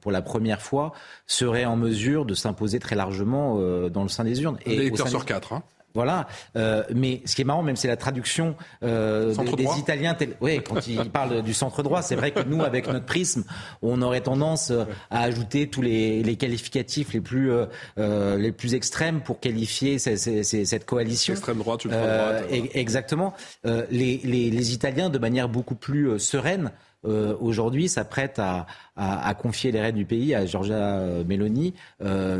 pour la première fois, serait en mesure de s'imposer très largement dans le sein des urnes. Un électeur sur quatre. Hein. Voilà. Euh, mais ce qui est marrant, même, c'est la traduction euh, des, Italiens. Oui, quand ils parlent du centre droit, c'est vrai que nous, avec notre prisme, on aurait tendance euh, à ajouter tous les, qualificatifs les plus les plus extrêmes pour qualifier cette coalition. Extrême droite, ultra droite. exactement. Les, les, Italiens, de manière beaucoup plus sereine, aujourd'hui s'apprêtent à, à, confier les rênes du pays à Georgia Meloni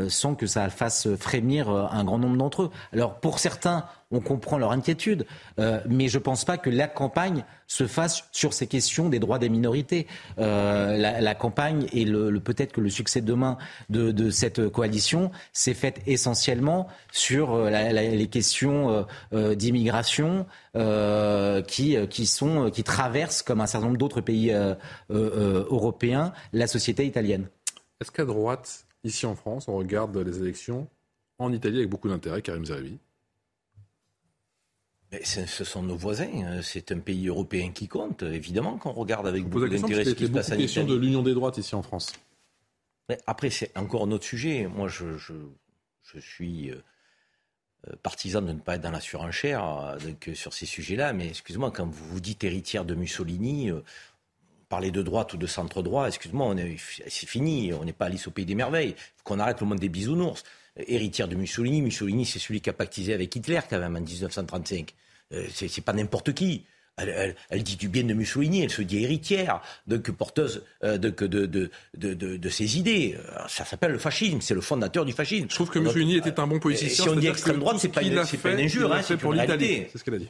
sans que ça fasse frémir un grand nombre d'entre eux. Alors pour certains, on comprend leur inquiétude, euh, mais je ne pense pas que la campagne se fasse sur ces questions des droits des minorités. Euh, la, campagne et peut-être que le succès demain de, cette coalition s'est fait essentiellement sur euh, les questions d'immigration qui, qui, sont, qui traversent, comme un certain nombre d'autres pays européens, la société italienne. Est-ce qu'à droite, ici en France, on regarde les élections en Italie avec beaucoup d'intérêt, Karim Zeribi ce sont nos voisins. Hein. C'est un pays européen qui compte. Évidemment qu'on regarde avec beaucoup d'intérêt ce qui se passe en question de l'union des droites ici en France. après, c'est encore un autre sujet. Moi, je, suis euh, euh, partisan de ne pas être dans la surenchère euh, sur ces sujets-là. Mais excusez-moi, quand vous vous dites héritière de Mussolini, parler de droite ou de centre-droit, excuse-moi, c'est fini. On n'est pas Alice au pays des merveilles. Il faut qu'on arrête le monde des bisounours héritière de Mussolini. Mussolini, c'est celui qui a pactisé avec Hitler quand même en 1935. Euh, c'est pas n'importe qui. Elle, dit du bien de Mussolini, elle se dit héritière, donc porteuse euh, de, de, de, ses idées. Ça s'appelle le fascisme, c'est le fondateur du fascisme. Je trouve que Mussolini était un bon politicien. Si on dit extrême droite, c'est pas, une, pas une injure, hein, c'est pour l'Italie. C'est ce qu'elle a dit.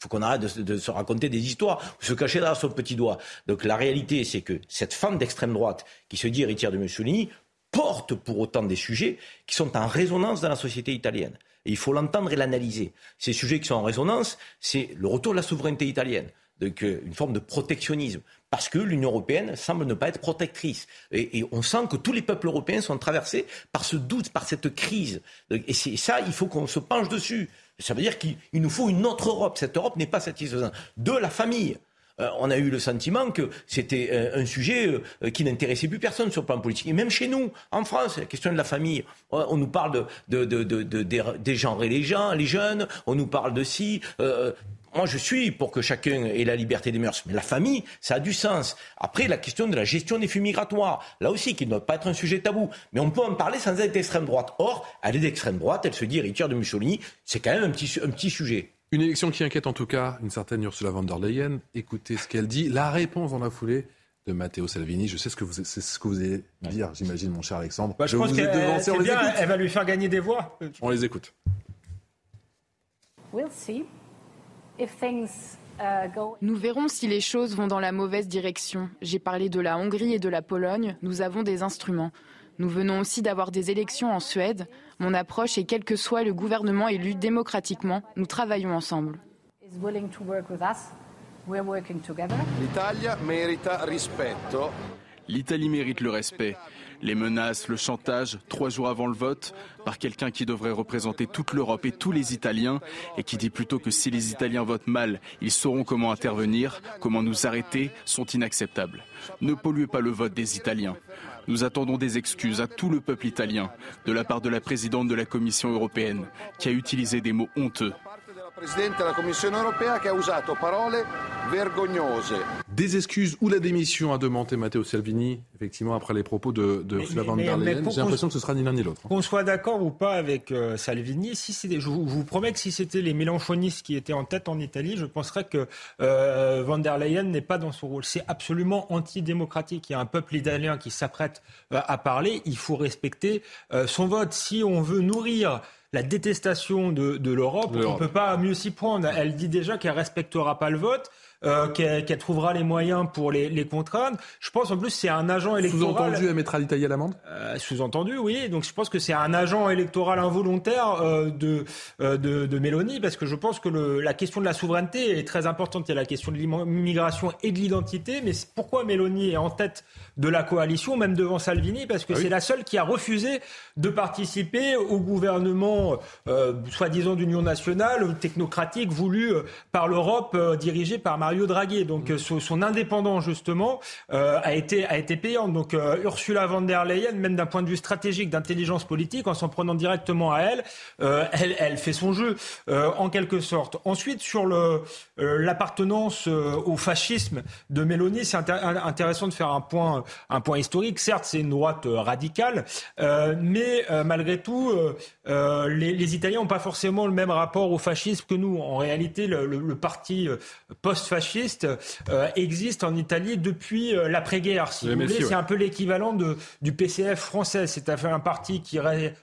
Faut qu'on arrête de, se raconter des histoires, de se cacher derrière son petit doigt. Donc la réalité, c'est que cette femme d'extrême droite qui se dit héritière de Mussolini porte pour autant des sujets qui sont en résonance dans la société italienne. Et il faut l'entendre et l'analyser. Ces sujets qui sont en résonance, c'est le retour de la souveraineté italienne, donc euh, une forme de protectionnisme, parce que l'Union européenne semble ne pas être protectrice. Et, on sent que tous les peuples européens sont traversés par ce doute, par cette crise. Et ça, il faut qu'on se penche dessus. Ça veut dire qu'il nous faut une autre Europe. Cette Europe n'est pas satisfaisante. De la famille. Euh, on a eu le sentiment que c'était euh, un sujet euh, qui n'intéressait plus personne sur le plan politique. Et même chez nous, en France, la question de la famille, on nous parle de, des gens et les gens, les jeunes, on nous parle de si. Moi, je suis pour que chacun ait la liberté des mœurs, mais la famille, ça a du sens. Après, la question de la gestion des flux migratoires, là aussi, qui ne doit pas être un sujet tabou, mais on peut en parler sans être d'extrême droite. Or, elle est d'extrême droite, elle se dit héritière de Mussolini, c'est quand même un petit, un petit sujet. Une élection qui inquiète en tout cas une certaine Ursula von der Leyen. Écoutez ce qu'elle dit. La réponse dans la foulée de Matteo Salvini. Je sais ce que vous, c'est ce que vous allez dire, j'imagine, mon cher Alexandre. Bah, je, pense qu'elle elle va lui faire gagner des voix. On les écoute. Uh, Nous verrons si les choses vont dans la mauvaise direction. J'ai parlé de la Hongrie et de la Pologne. Nous avons des instruments. Nous venons aussi d'avoir des élections en Suède. Mon approche est quel que soit le gouvernement élu démocratiquement, nous travaillons ensemble. L'Italie mérite le respect. Les menaces, le chantage, trois jours avant le vote, par quelqu'un qui devrait représenter toute l'Europe et tous les Italiens, et qui dit plutôt que si les Italiens votent mal, ils sauront comment intervenir, comment nous arrêter, sont inacceptables. Ne polluez pas le vote des Italiens. Nous attendons des excuses à tout le peuple italien de la part de la présidente de la Commission européenne qui a utilisé des mots honteux des excuses ou la démission a demandé Matteo Salvini, effectivement, après les propos de, de Ursula von der Leyen. J'ai l'impression que ce sera ni l'un ni l'autre. Hein. Qu'on soit d'accord ou pas avec euh, Salvini, si je, vous, je vous promets que si c'était les Mélenchonistes qui étaient en tête en Italie, je penserais que euh, von der Leyen n'est pas dans son rôle. C'est absolument antidémocratique. Il y a un peuple italien qui s'apprête euh, à parler. Il faut respecter son vote. Si on veut nourrir la détestation de, de l'Europe, on ne peut pas mieux s'y prendre. Elle dit déjà qu'elle respectera pas le vote. Euh, qu'elle trouvera les moyens pour les, les, contraindre. Je pense en plus c'est un agent électoral. Sous-entendu, elle mettra l'Italie à l'amende? Euh, Sous-entendu, oui. Donc je pense que c'est un agent électoral involontaire euh, de, euh, de, de Mélanie, parce que je pense que le, la question de la souveraineté est très importante. Il y a la question de l'immigration et de l'identité, mais pourquoi Mélanie est en tête de la coalition, même devant Salvini, parce que ah c'est la seule qui a refusé de participer au gouvernement soi-disant d'union nationale, technocratique, voulu par l'Europe, dirigé par Marie Mario Draghi. Donc euh, son, indépendance justement euh, a été a été payante. Donc euh, Ursula von der Leyen, même d'un point de vue stratégique, d'intelligence politique, en s'en prenant directement à elle, elle fait son jeu en quelque sorte. Ensuite sur le l'appartenance au fascisme de Mélanie, c'est intéressant de faire un point un point historique. Certes, c'est une droite radicale, mais malgré tout, euh, les, les, Italiens n'ont pas forcément le même rapport au fascisme que nous. En réalité, le, le, le parti euh, post-fasciste euh, existe en Italie depuis euh, l'après-guerre. Si c'est un peu l'équivalent du PCF français. C'est un parti qui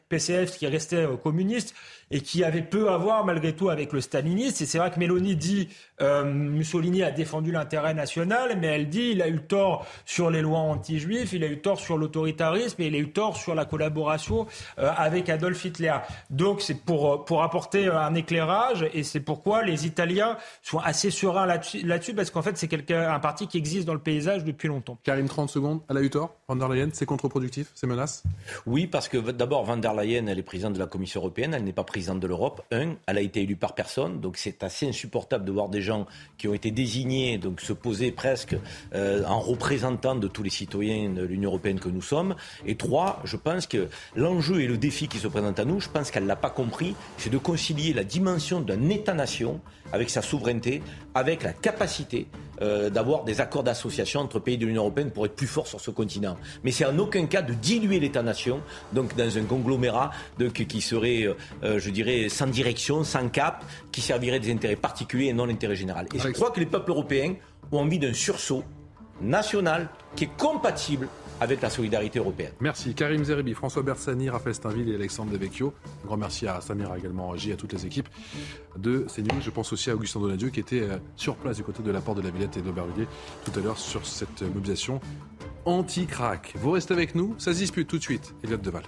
PCF qui restait communiste et qui avait peu à voir malgré tout avec le stalinisme. Et c'est vrai que Mélanie dit euh, Mussolini a défendu l'intérêt national, mais elle dit il a eu tort sur les lois anti-juifs, il a eu tort sur l'autoritarisme et il a eu tort sur la collaboration euh, avec Adolf Hitler. Donc c'est pour, euh, pour apporter un éclairage et c'est pourquoi les Italiens sont assez sereins là-dessus, parce qu'en fait c'est un parti qui existe dans le paysage depuis longtemps. Karim, 30 secondes, elle a eu tort, van der Leyen, c'est contre-productif, c'est menace? Oui, parce que d'abord van der Leyen, elle est présidente de la Commission européenne, elle n'est pas présidente de l'Europe. Un, elle a été élue par personne, donc c'est assez insupportable de voir des gens qui ont été désignés, donc se poser presque euh, en représentant de tous les citoyens de l'Union européenne que nous sommes. Et trois, je pense que l'enjeu et le défi qui se présente à nous, je pense qu'elle l'a pas compris, c'est de concilier la dimension d'un État-nation avec sa souveraineté, avec la capacité euh, d'avoir des accords d'association entre pays de l'Union européenne pour être plus fort sur ce continent. Mais c'est en aucun cas de diluer l'État-nation, donc dans un conglomérat donc, qui serait, euh, euh, je dirais, sans direction, sans cap, qui servirait des intérêts particuliers et non l'intérêt général. Et je crois que les peuples européens ont envie d'un sursaut national qui est compatible avec la solidarité européenne. Merci. Karim Zeribi, François Bersani, Raphaël Steinville et Alexandre Devecchio. Un grand merci à Samir également, J, à toutes les équipes de CNews. Je pense aussi à Augustin Donadieu qui était euh, sur place du côté de la porte de la Villette et d'Aubervilliers tout à l'heure sur cette mobilisation anti-crack. Vous restez avec nous, ça se dispute tout de suite. Elliot Deval.